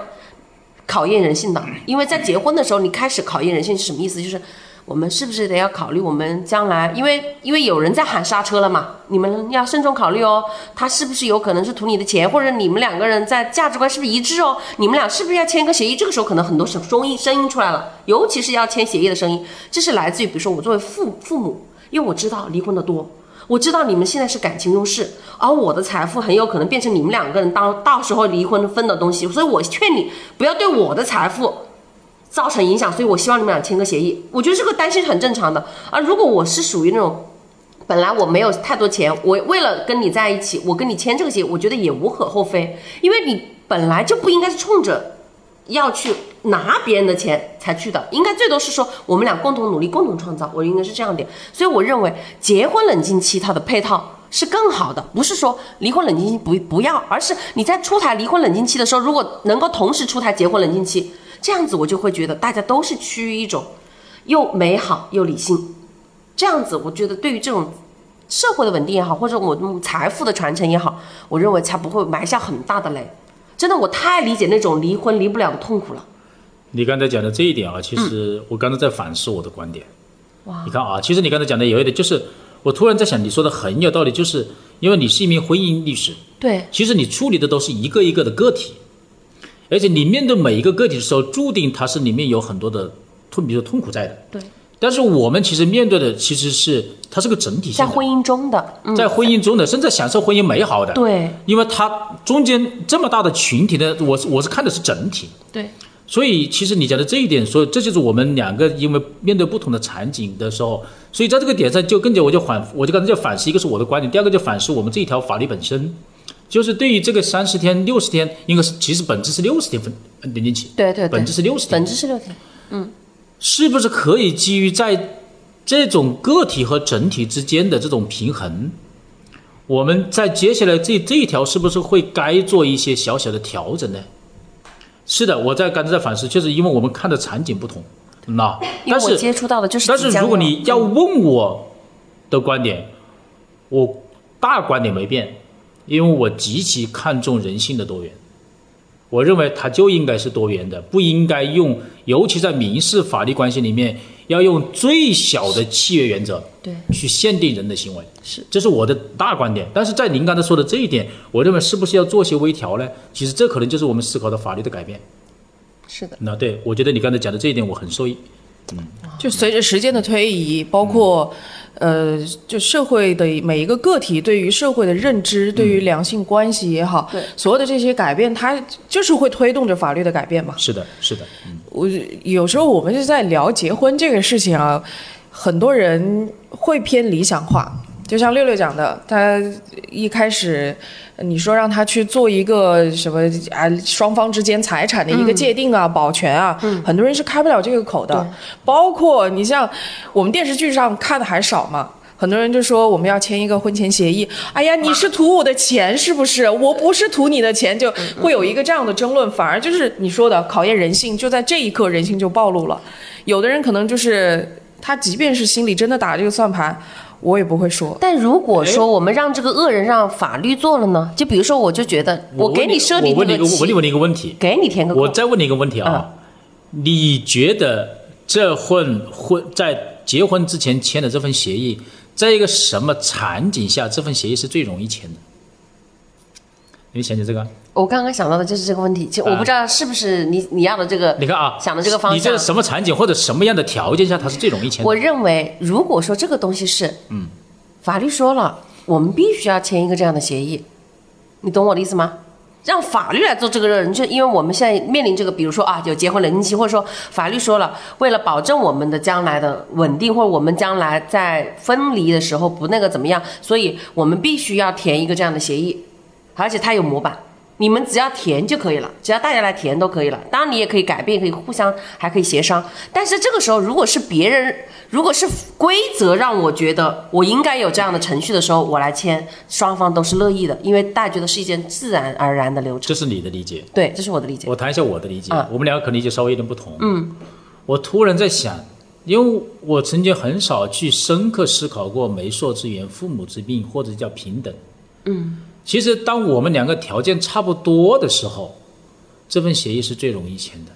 考验人性的。因为在结婚的时候，你开始考验人性是什么意思？就是我们是不是得要考虑我们将来，因为因为有人在喊刹车了嘛，你们要慎重考虑哦。他是不是有可能是图你的钱，或者你们两个人在价值观是不是一致哦？你们俩是不是要签一个协议？这个时候可能很多声声音声音出来了，尤其是要签协议的声音，这是来自于比如说我作为父父母，因为我知道离婚的多。我知道你们现在是感情用事，而我的财富很有可能变成你们两个人当到时候离婚分的东西，所以我劝你不要对我的财富造成影响，所以我希望你们俩签个协议。我觉得这个担心是很正常的。而如果我是属于那种本来我没有太多钱，我为了跟你在一起，我跟你签这个协议，我觉得也无可厚非，因为你本来就不应该是冲着要去拿别人的钱才去的，应该最多是说我们俩共同努力，共同创造，我应该是这样点。所以我认为结婚冷静期它的配套是更好的，不是说离婚冷静期不不要，而是你在出台离婚冷静期的时候，如果能够同时出台结婚冷静期，这样子我就会觉得大家都是趋于一种又美好又理性，这样子我觉得对于这种。社会的稳定也好，或者我财富的传承也好，我认为才不会埋下很大的雷。真的，我太理解那种离婚离不了的痛苦了。你刚才讲的这一点啊，其实我刚才在反思我的观点。哇，你看啊，其实你刚才讲的有一点，就是我突然在想，你说的很有道理，就是因为你是一名婚姻律师，对，其实你处理的都是一个一个的个体，而且你面对每一个个体的时候，注定它是里面有很多的痛，比如说痛苦在的。对。但是我们其实面对的其实是它是个整体性的，在婚姻中的，嗯，在婚姻中的，甚至享受婚姻美好的。对，因为它中间这么大的群体的，我是我是看的是整体。对，所以其实你讲的这一点，所以这就是我们两个因为面对不同的场景的时候，所以在这个点上就更加我就反我就刚才就反思，一个是我的观点，第二个就反思我们这一条法律本身，就是对于这个三十天、六十天，应该是其实本质是六十天分冷静期，对对对，本质是六十天，本质是六天，嗯，是不是可以基于在这种个体和整体之间的这种平衡？我们在接下来这这一条是不是会该做一些小小的调整呢？是的，我在刚才在反思，就是因为我们看的场景不同，那但是我接触到的就是但是如果你要嗯问我的观点，我大观点没变，因为我极其看重人性的多元。我认为它就应该是多元的，不应该用，尤其在民事法律关系里面，要用最小的契约原则对去限定人的行为。是，这是我的大观点。但是在您刚才说的这一点，我认为是不是要做些微调呢？其实这可能就是我们思考的法律的改变。是的，那对我觉得你刚才讲的这一点，我很受益。就随着时间的推移，包括呃，就社会的每一个个体对于社会的认知，对于两性关系也好，对所有的这些改变，它就是会推动着法律的改变嘛。是的，是的，嗯，我有时候我们就在聊结婚这个事情啊，很多人会偏理想化。就像六六讲的，他一开始你说让他去做一个什么啊，双方之间财产的一个界定啊、保全啊，很多人是开不了这个口的。包括你像我们电视剧上看的还少嘛，很多人就说我们要签一个婚前协议，哎呀，你是图我的钱是不是？我不是图你的钱，就会有一个这样的争论，反而就是你说的考验人性，就在这一刻人性就暴露了。有的人可能就是他，即便是心里真的打这个算盘，我也不会说。但如果说我们让这个恶人让法律做了呢？就比如说，我就觉得我给你设定我问你一个，我问你问你一个问题，给你填个我再问你一个问题啊，你觉得这份婚在结婚之前签的这份协议，在一个什么场景下这份协议是最容易签的？你想起这个，我刚刚想到的就是这个问题，就我不知道是不是你你要的这个，你看啊，想的这个方向。你这什么场景或者什么样的条件下它是最容易签？我认为，如果说这个东西是，嗯，法律说了，我们必须要签一个这样的协议，你懂我的意思吗？让法律来做这个人，就因为我们现在面临这个，比如说啊，有结婚冷静期，或者说法律说了，为了保证我们的将来的稳定，或者我们将来在分离的时候不那个怎么样，所以我们必须要填一个这样的协议，而且它有模板。你们只要填就可以了，只要大家来填都可以了。当然，你也可以改变，可以互相还可以协商。但是这个时候，如果是别人，如果是规则让我觉得我应该有这样的程序的时候，我来签，双方都是乐意的，因为大家觉得是一件自然而然的流程。这是你的理解，对，这是我的理解。我谈一下我的理解，嗯我们两个可能理解稍微有点不同。嗯，我突然在想，因为我曾经很少去深刻思考过媒妁之言、父母之命，或者叫平等。嗯，其实当我们两个条件差不多的时候，这份协议是最容易签的。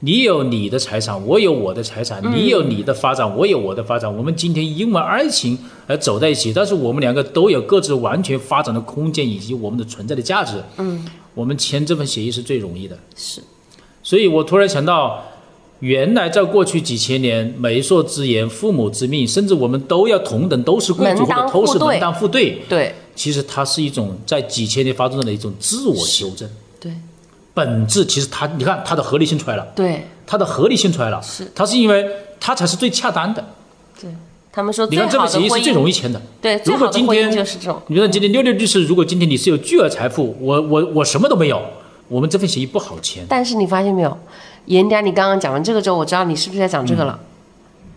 你有你的财产，我有我的财产；你有你的发展，我有我的发展。我们今天因为爱情而走在一起，但是我们两个都有各自完全发展的空间以及我们的存在的价值。嗯，我们签这份协议是最容易的。是，所以我突然想到，原来在过去几千年，媒妁之言、父母之命，甚至我们都要同等，都是贵族或者都是门当户对。对其实它是一种在几千年发生的一种自我修正，对本质其实它，你看它的合理性出来了，对它的合理性出来了，是它是因为它才是最恰当的。对，他们说你看这份协议是，最容易签的。对，最如果今天就是这种。你觉得今天六六律师，如果今天你是有巨额财富，我我我什么都没有，我们这份协议不好签。但是你发现没有，严家，你刚刚讲完这个之后，我知道你是不是在讲这个了。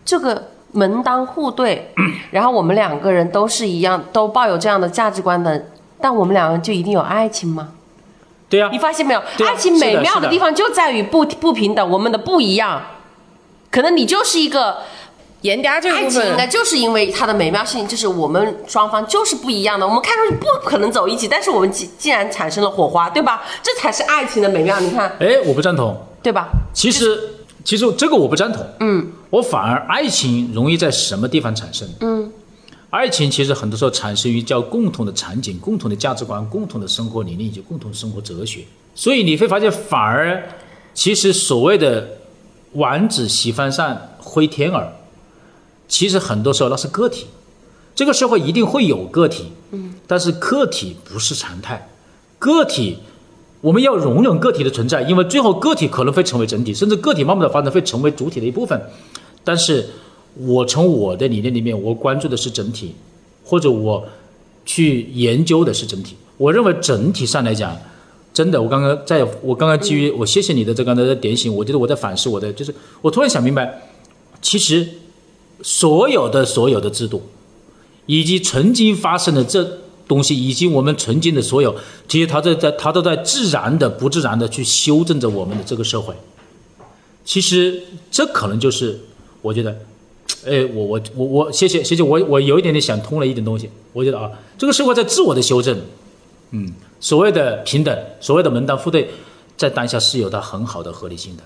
这个门当户对，然后我们两个人都是一样，都抱有这样的价值观的，但我们两个人就一定有爱情吗？对呀、你发现没有？啊爱情美妙的地方就在于不不平等，我们的不一样。可能你就是一个严家这个部爱情，应该，就是因为它的美妙性，就是我们双方就是不一样的。我们看上去不可能走一起，但是我们既既然产生了火花，对吧？这才是爱情的美妙。你看，哎，我不赞同。对吧？其实，其实这个我不赞同。嗯，我反而爱情容易在什么地方产生？嗯，爱情其实很多时候产生于叫共同的场景、共同的价值观、共同的生活理念以及共同生活哲学。所以你会发现，反而其实所谓的王子喜欢上灰天鹅，其实很多时候那是个体。这个社会一定会有个体，嗯，但是个体不是常态，个体我们要容忍个体的存在，因为最后个体可能会成为整体，甚至个体慢慢的发展会成为主体的一部分。但是，我从我的理念里面，我关注的是整体，或者我去研究的是整体。我认为整体上来讲，真的，我刚刚在我刚刚基于我谢谢你的这刚才的点醒，我觉得我在反思我的，就是我突然想明白，其实所有的所有的制度，以及曾经发生的这东西，以及我们曾经的所有，其实它在在它都在自然的、不自然的去修正着我们的这个社会。其实这可能就是我觉得，哎，我我我我谢谢谢谢我我有一点点想通了一点东西。我觉得啊，这个社会在自我的修正，嗯，所谓的平等，所谓的门当户对，在当下是有它很好的合理性的，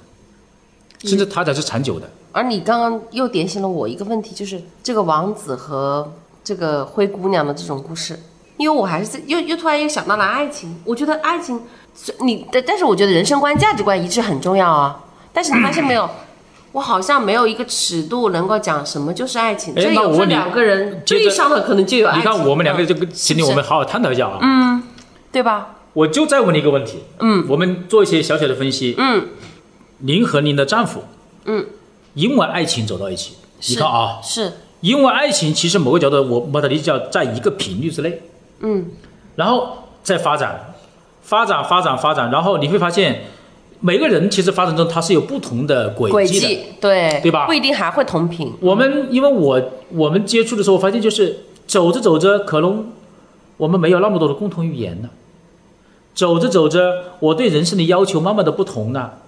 甚至它才是长久的。而你刚刚又点醒了我一个问题，就是这个王子和这个灰姑娘的这种故事，因为我还是在又又突然又想到了爱情。我觉得爱情，你但但是我觉得人生观、价值观一致很重要啊。但是你发现没有，我好像没有一个尺度能够讲什么就是爱情。哎这有两个人对上了，可能就有爱你。看我们两个这个，嗯请你我们好好探讨一下啊。嗯，对吧？我就再问你一个问题，嗯，我们做一些小小的分析，嗯，您和您的丈夫，嗯，因为爱情走到一起，你看啊，是，因为爱情，其实某个角度，我把它理解叫在一个频率之内，嗯，然后再发展，发展，发展，发展，然后你会发现，每个人其实发展中他是有不同的轨轨迹的。迹，对对吧不一定还会同频。我们因为我我们接触的时候，我发现就是走着走着，可能我们没有那么多的共同语言了。走着走着，我对人生的要求慢慢的不同了。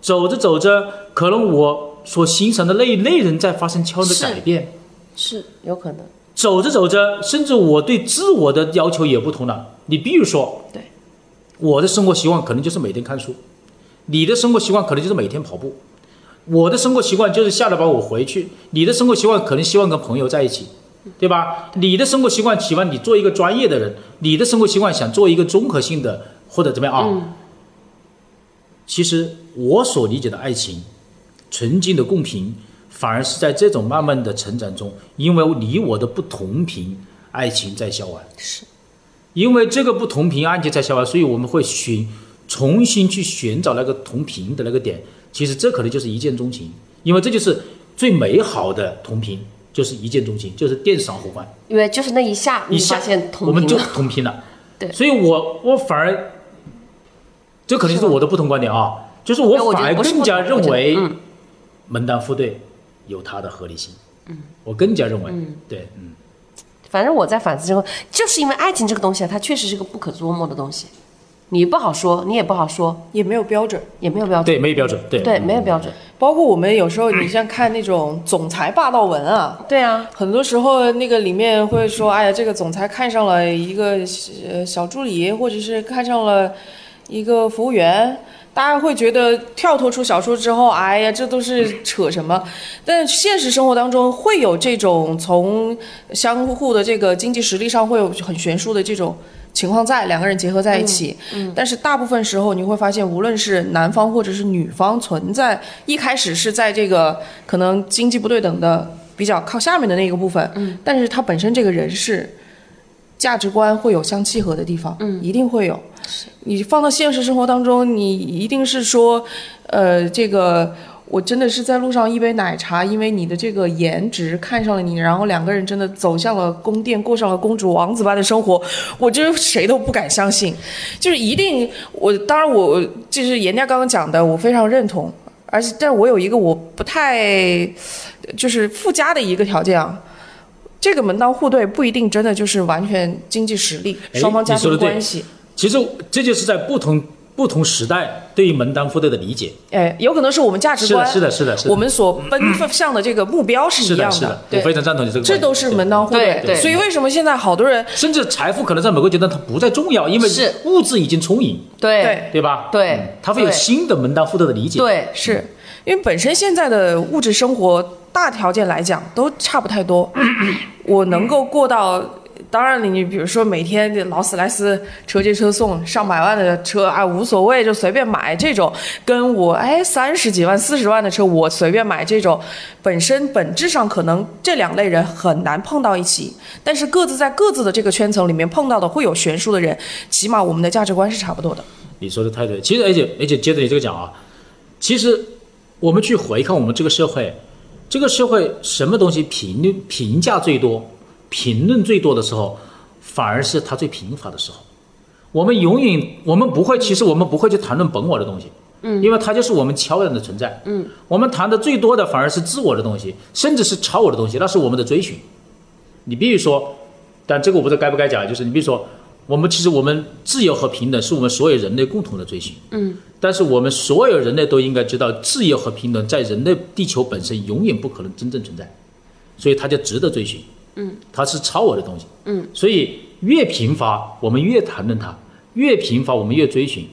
走着走着，可能我所欣赏的那一类人在发生悄然的改变。是有可能，走着走着，甚至我对自我的要求也不同了。你比如说，对，我的生活习惯可能就是每天看书，你的生活习惯可能就是每天跑步，我的生活习惯就是下了班我回去，你的生活习惯可能希望跟朋友在一起，对吧？你的生活习惯希望你做一个专业的人，你的生活习惯想做一个综合性的或者怎么样啊？其实我所理解的爱情，纯净的共频，反而是在这种慢慢的成长中，因为你我的不同频，爱情在消亡。是因为这个不同频，爱情在消亡，所以我们会寻重新去寻找那个同频的那个点。其实这可能就是一见钟情，因为这就是最美好的同频，就是一见钟情，就是电闪互换。因为就是那一下，你一下发现同我们就。同频了。对所以我我反而，这可能是我的不同观点啊，就是我反而更加认为门当户对有它的合理性。嗯，我更加认为，对，嗯，反正我在反思之后，就是因为爱情这个东西啊，它确实是个不可捉摸的东西，你不好说，你也不好说，也没有标准。也没有标准。对，没有标准，对，对，没有标准。包括我们有时候，你像看那种总裁霸道文啊，对啊，很多时候那个里面会说，哎呀，这个总裁看上了一个呃小助理，或者是看上了一个服务员，大家会觉得跳脱出小说之后，哎呀，这都是扯什么？但现实生活当中会有这种从相互的这个经济实力上会有很悬殊的这种。情况在两个人结合在一起，嗯，但是大部分时候你会发现，无论是男方或者是女方存在，一开始是在这个可能经济不对等的比较靠下面的那个部分，嗯，但是他本身这个人是价值观会有相契合的地方，嗯，一定会有。你放到现实生活当中，你一定是说，呃，这个我真的是在路上一杯奶茶，因为你的这个颜值看上了你，然后两个人真的走向了宫殿，过上了公主王子般的生活，我觉得谁都不敢相信，就是一定我当然我就是严家刚刚讲的，我非常认同，而且但我有一个我不太就是附加的一个条件啊。这个门当户对不一定真的就是完全经济实力，哎双方家你说得对。庭关系，其实这就是在不同不同时代对于门当户对的理解。哎，有可能是我们价值是的，观，是的，是的，是的，我们所奔向的这个目标是是的，一样是的，我，非常赞同你这个观点。这都是门当户对。对所以为什么现在好多人甚至财富可能在某个阶段它不再重要，因为是。物质已经充盈，对。对对吧？对。嗯他会有新的门当户对的理解。，对是因为本身现在的物质生活大条件来讲都差不太多，我能够过到。当然了，你比如说每天劳斯莱斯车接车送上百万的车啊，无所谓就随便买这种，跟我哎三十几万、四十万的车我随便买这种，本身本质上可能这两类人很难碰到一起，但是各自在各自的这个圈层里面碰到的会有悬殊的人，起码我们的价值观是差不多的。你说的太对。其实，而且而且接着你这个讲啊，其实我们去回看我们这个社会，这个社会什么东西评论评价最多、评论最多的时候，反而是它最贫乏的时候。我们永远，我们不会，其实我们不会去谈论本我的东西，嗯，因为它就是我们悄然的存在，嗯，我们谈的最多的反而是自我的东西，甚至是超我的东西，那是我们的追寻。你比如说，但这个我不知道该不该讲，就是你比如说，我们其实我们自由和平等是我们所有人类共同的追寻，嗯，但是我们所有人类都应该知道，自由和平等在人类地球本身永远不可能真正存在，所以它就值得追寻，嗯，它是超我的东西，嗯，所以越贫乏，我们越谈论它；越贫乏，我们越追寻。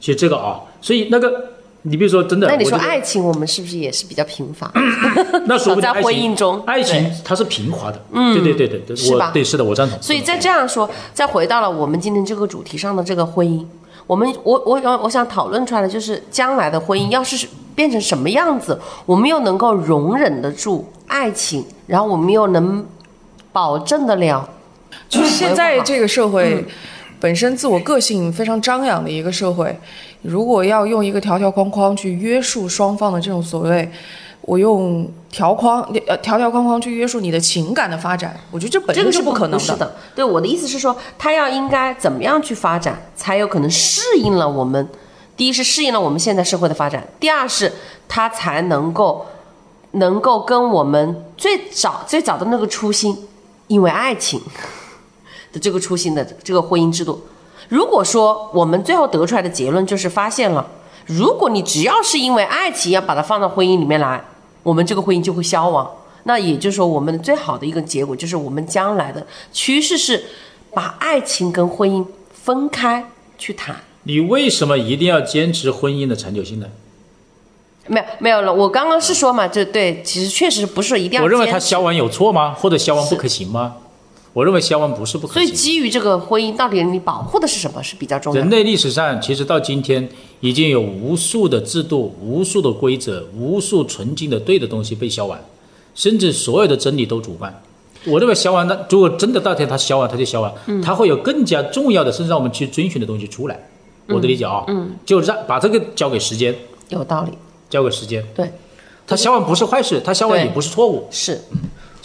其实这个啊，所以那个，你比如说真的，那你说爱情，我们是不是也是比较贫乏？那说不定在婚姻中爱情它是平滑的，嗯，对对对对对，是吧？对是的，我赞同。所以再这样说，再回到了我们今天这个主题上的这个婚姻，我们我我我我想讨论出来的就是将来的婚姻要是变成什么样子，我们又能够容忍得住爱情，然后我们又能保证得了，就是现在这个社嗯会本身自我个性非常张扬的一个社会，如果要用一个条条框框去约束双方的这种所谓，我用条框呃条条框框去约束你的情感的发展，我觉得这本这个身是不可能是的。对我的意思是说，他要应该怎么样去发展，才有可能适应了我们第一是适应了我们现在社会的发展，第二是它才能够能够跟我们最早最早的那个初心，因为爱情的这个初心的这个婚姻制度。如果说我们最后得出来的结论就是发现了，如果你只要是因为爱情要把它放到婚姻里面来，我们这个婚姻就会消亡。那也就是说，我们最好的一个结果就是我们将来的趋势是把爱情跟婚姻分开去谈。你为什么一定要坚持婚姻的长久性呢？没有没有了，我刚刚是说嘛，就对，其实确实不是说一定要。我认为它消亡有错吗？或者消亡不可行吗？我认为消亡不是不可所以。基于这个婚姻，到底你保护的是什么是比较重要的？人类历史上其实到今天已经有无数的制度、无数的规则、无数纯净的对的东西被消亡，甚至所有的真理都主观。我认为消亡，那如果真的到天它消亡，它就消亡，它会有更加重要的，甚至让我们去遵循的东西出来。我的理解啊，嗯，就让把这个交给时间，有道理，交给时间。对，它消亡不是坏事，它消亡也不是错误。是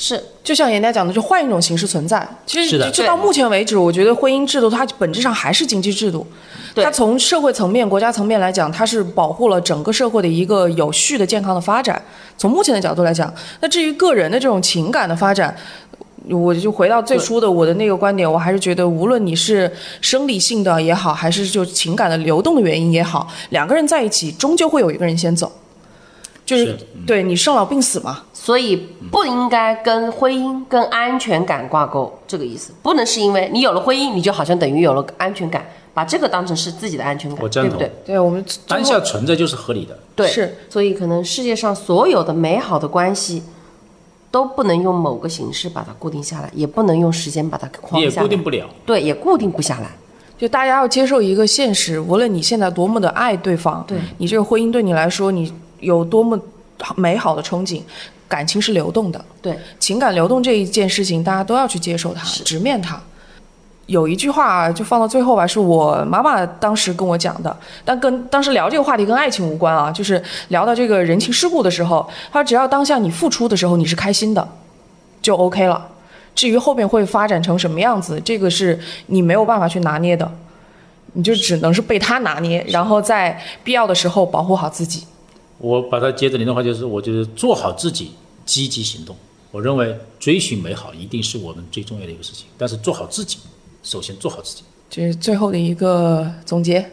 是，就像严家讲的，就换一种形式存在。其实是的就到目前为止，我觉得婚姻制度它本质上还是经济制度。对它从社会层面、国家层面来讲，它是保护了整个社会的一个有序的、健康的发展。从目前的角度来讲，那至于个人的这种情感的发展，我就回到最初的我的那个观点，我还是觉得，无论你是生理性的也好，还是就情感的流动的原因也好，两个人在一起，终究会有一个人先走，就是是对你生老病死嘛。所以不应该跟婚姻、跟安全感挂钩，这个意思。不能是因为你有了婚姻，你就好像等于有了安全感，把这个当成是自己的安全感，我赞同对不对？对我们当下存在就是合理的。对，是。所以可能世界上所有的美好的关系，都不能用某个形式把它固定下来，也不能用时间把它你也框下来。固定不了。对，也固定不下来。就大家要接受一个现实，无论你现在多么的爱对方，对你这个婚姻对你来说，你有多么美好的憧憬，感情是流动的，对，情感流动这一件事情，大家都要去接受它，直面它。有一句话就放到最后吧，是我妈妈当时跟我讲的，但跟当时聊这个话题跟爱情无关啊，就是聊到这个人情世故的时候，她说只要当下你付出的时候你是开心的，就 OK 了。至于后面会发展成什么样子，这个是你没有办法去拿捏的，你就只能是被他拿捏，然后在必要的时候保护好自己。我把它接着您的话，就是我觉得做好自己，积极行动。我认为追寻美好一定是我们最重要的一个事情，但是做好自己，首先做好自己。这是最后的一个总结。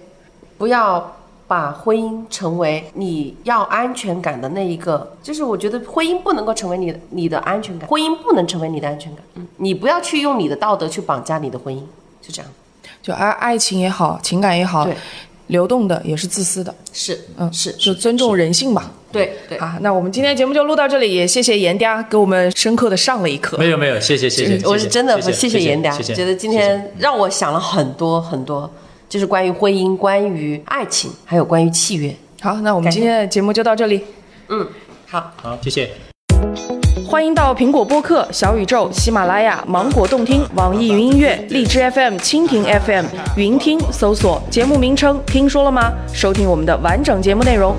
不要把婚姻成为你要安全感的那一个，就是我觉得婚姻不能够成为你的你的安全感，婚姻不能成为你的安全感。嗯，你不要去用你的道德去绑架你的婚姻，就这样。就爱爱情也好，情感也好对，流动的也是自私的，是，嗯，是，就尊重人性吧。对对。啊，那我们今天节目就录到这里，也谢谢严嗲给我们深刻的上了一课。没有没有，谢谢谢谢，我是真的谢谢谢严嗲，觉得今天让我想了很多很多，就是关于婚姻、关于爱情，还有关于契约。好，那我们今天的节目就到这里。嗯，好，好，谢谢。欢迎到苹果播客、小宇宙、喜马拉雅、芒果动听、网易云音乐、荔枝 FM、蜻蜓 FM、云听搜索节目名称“听说了吗”，收听我们的完整节目内容。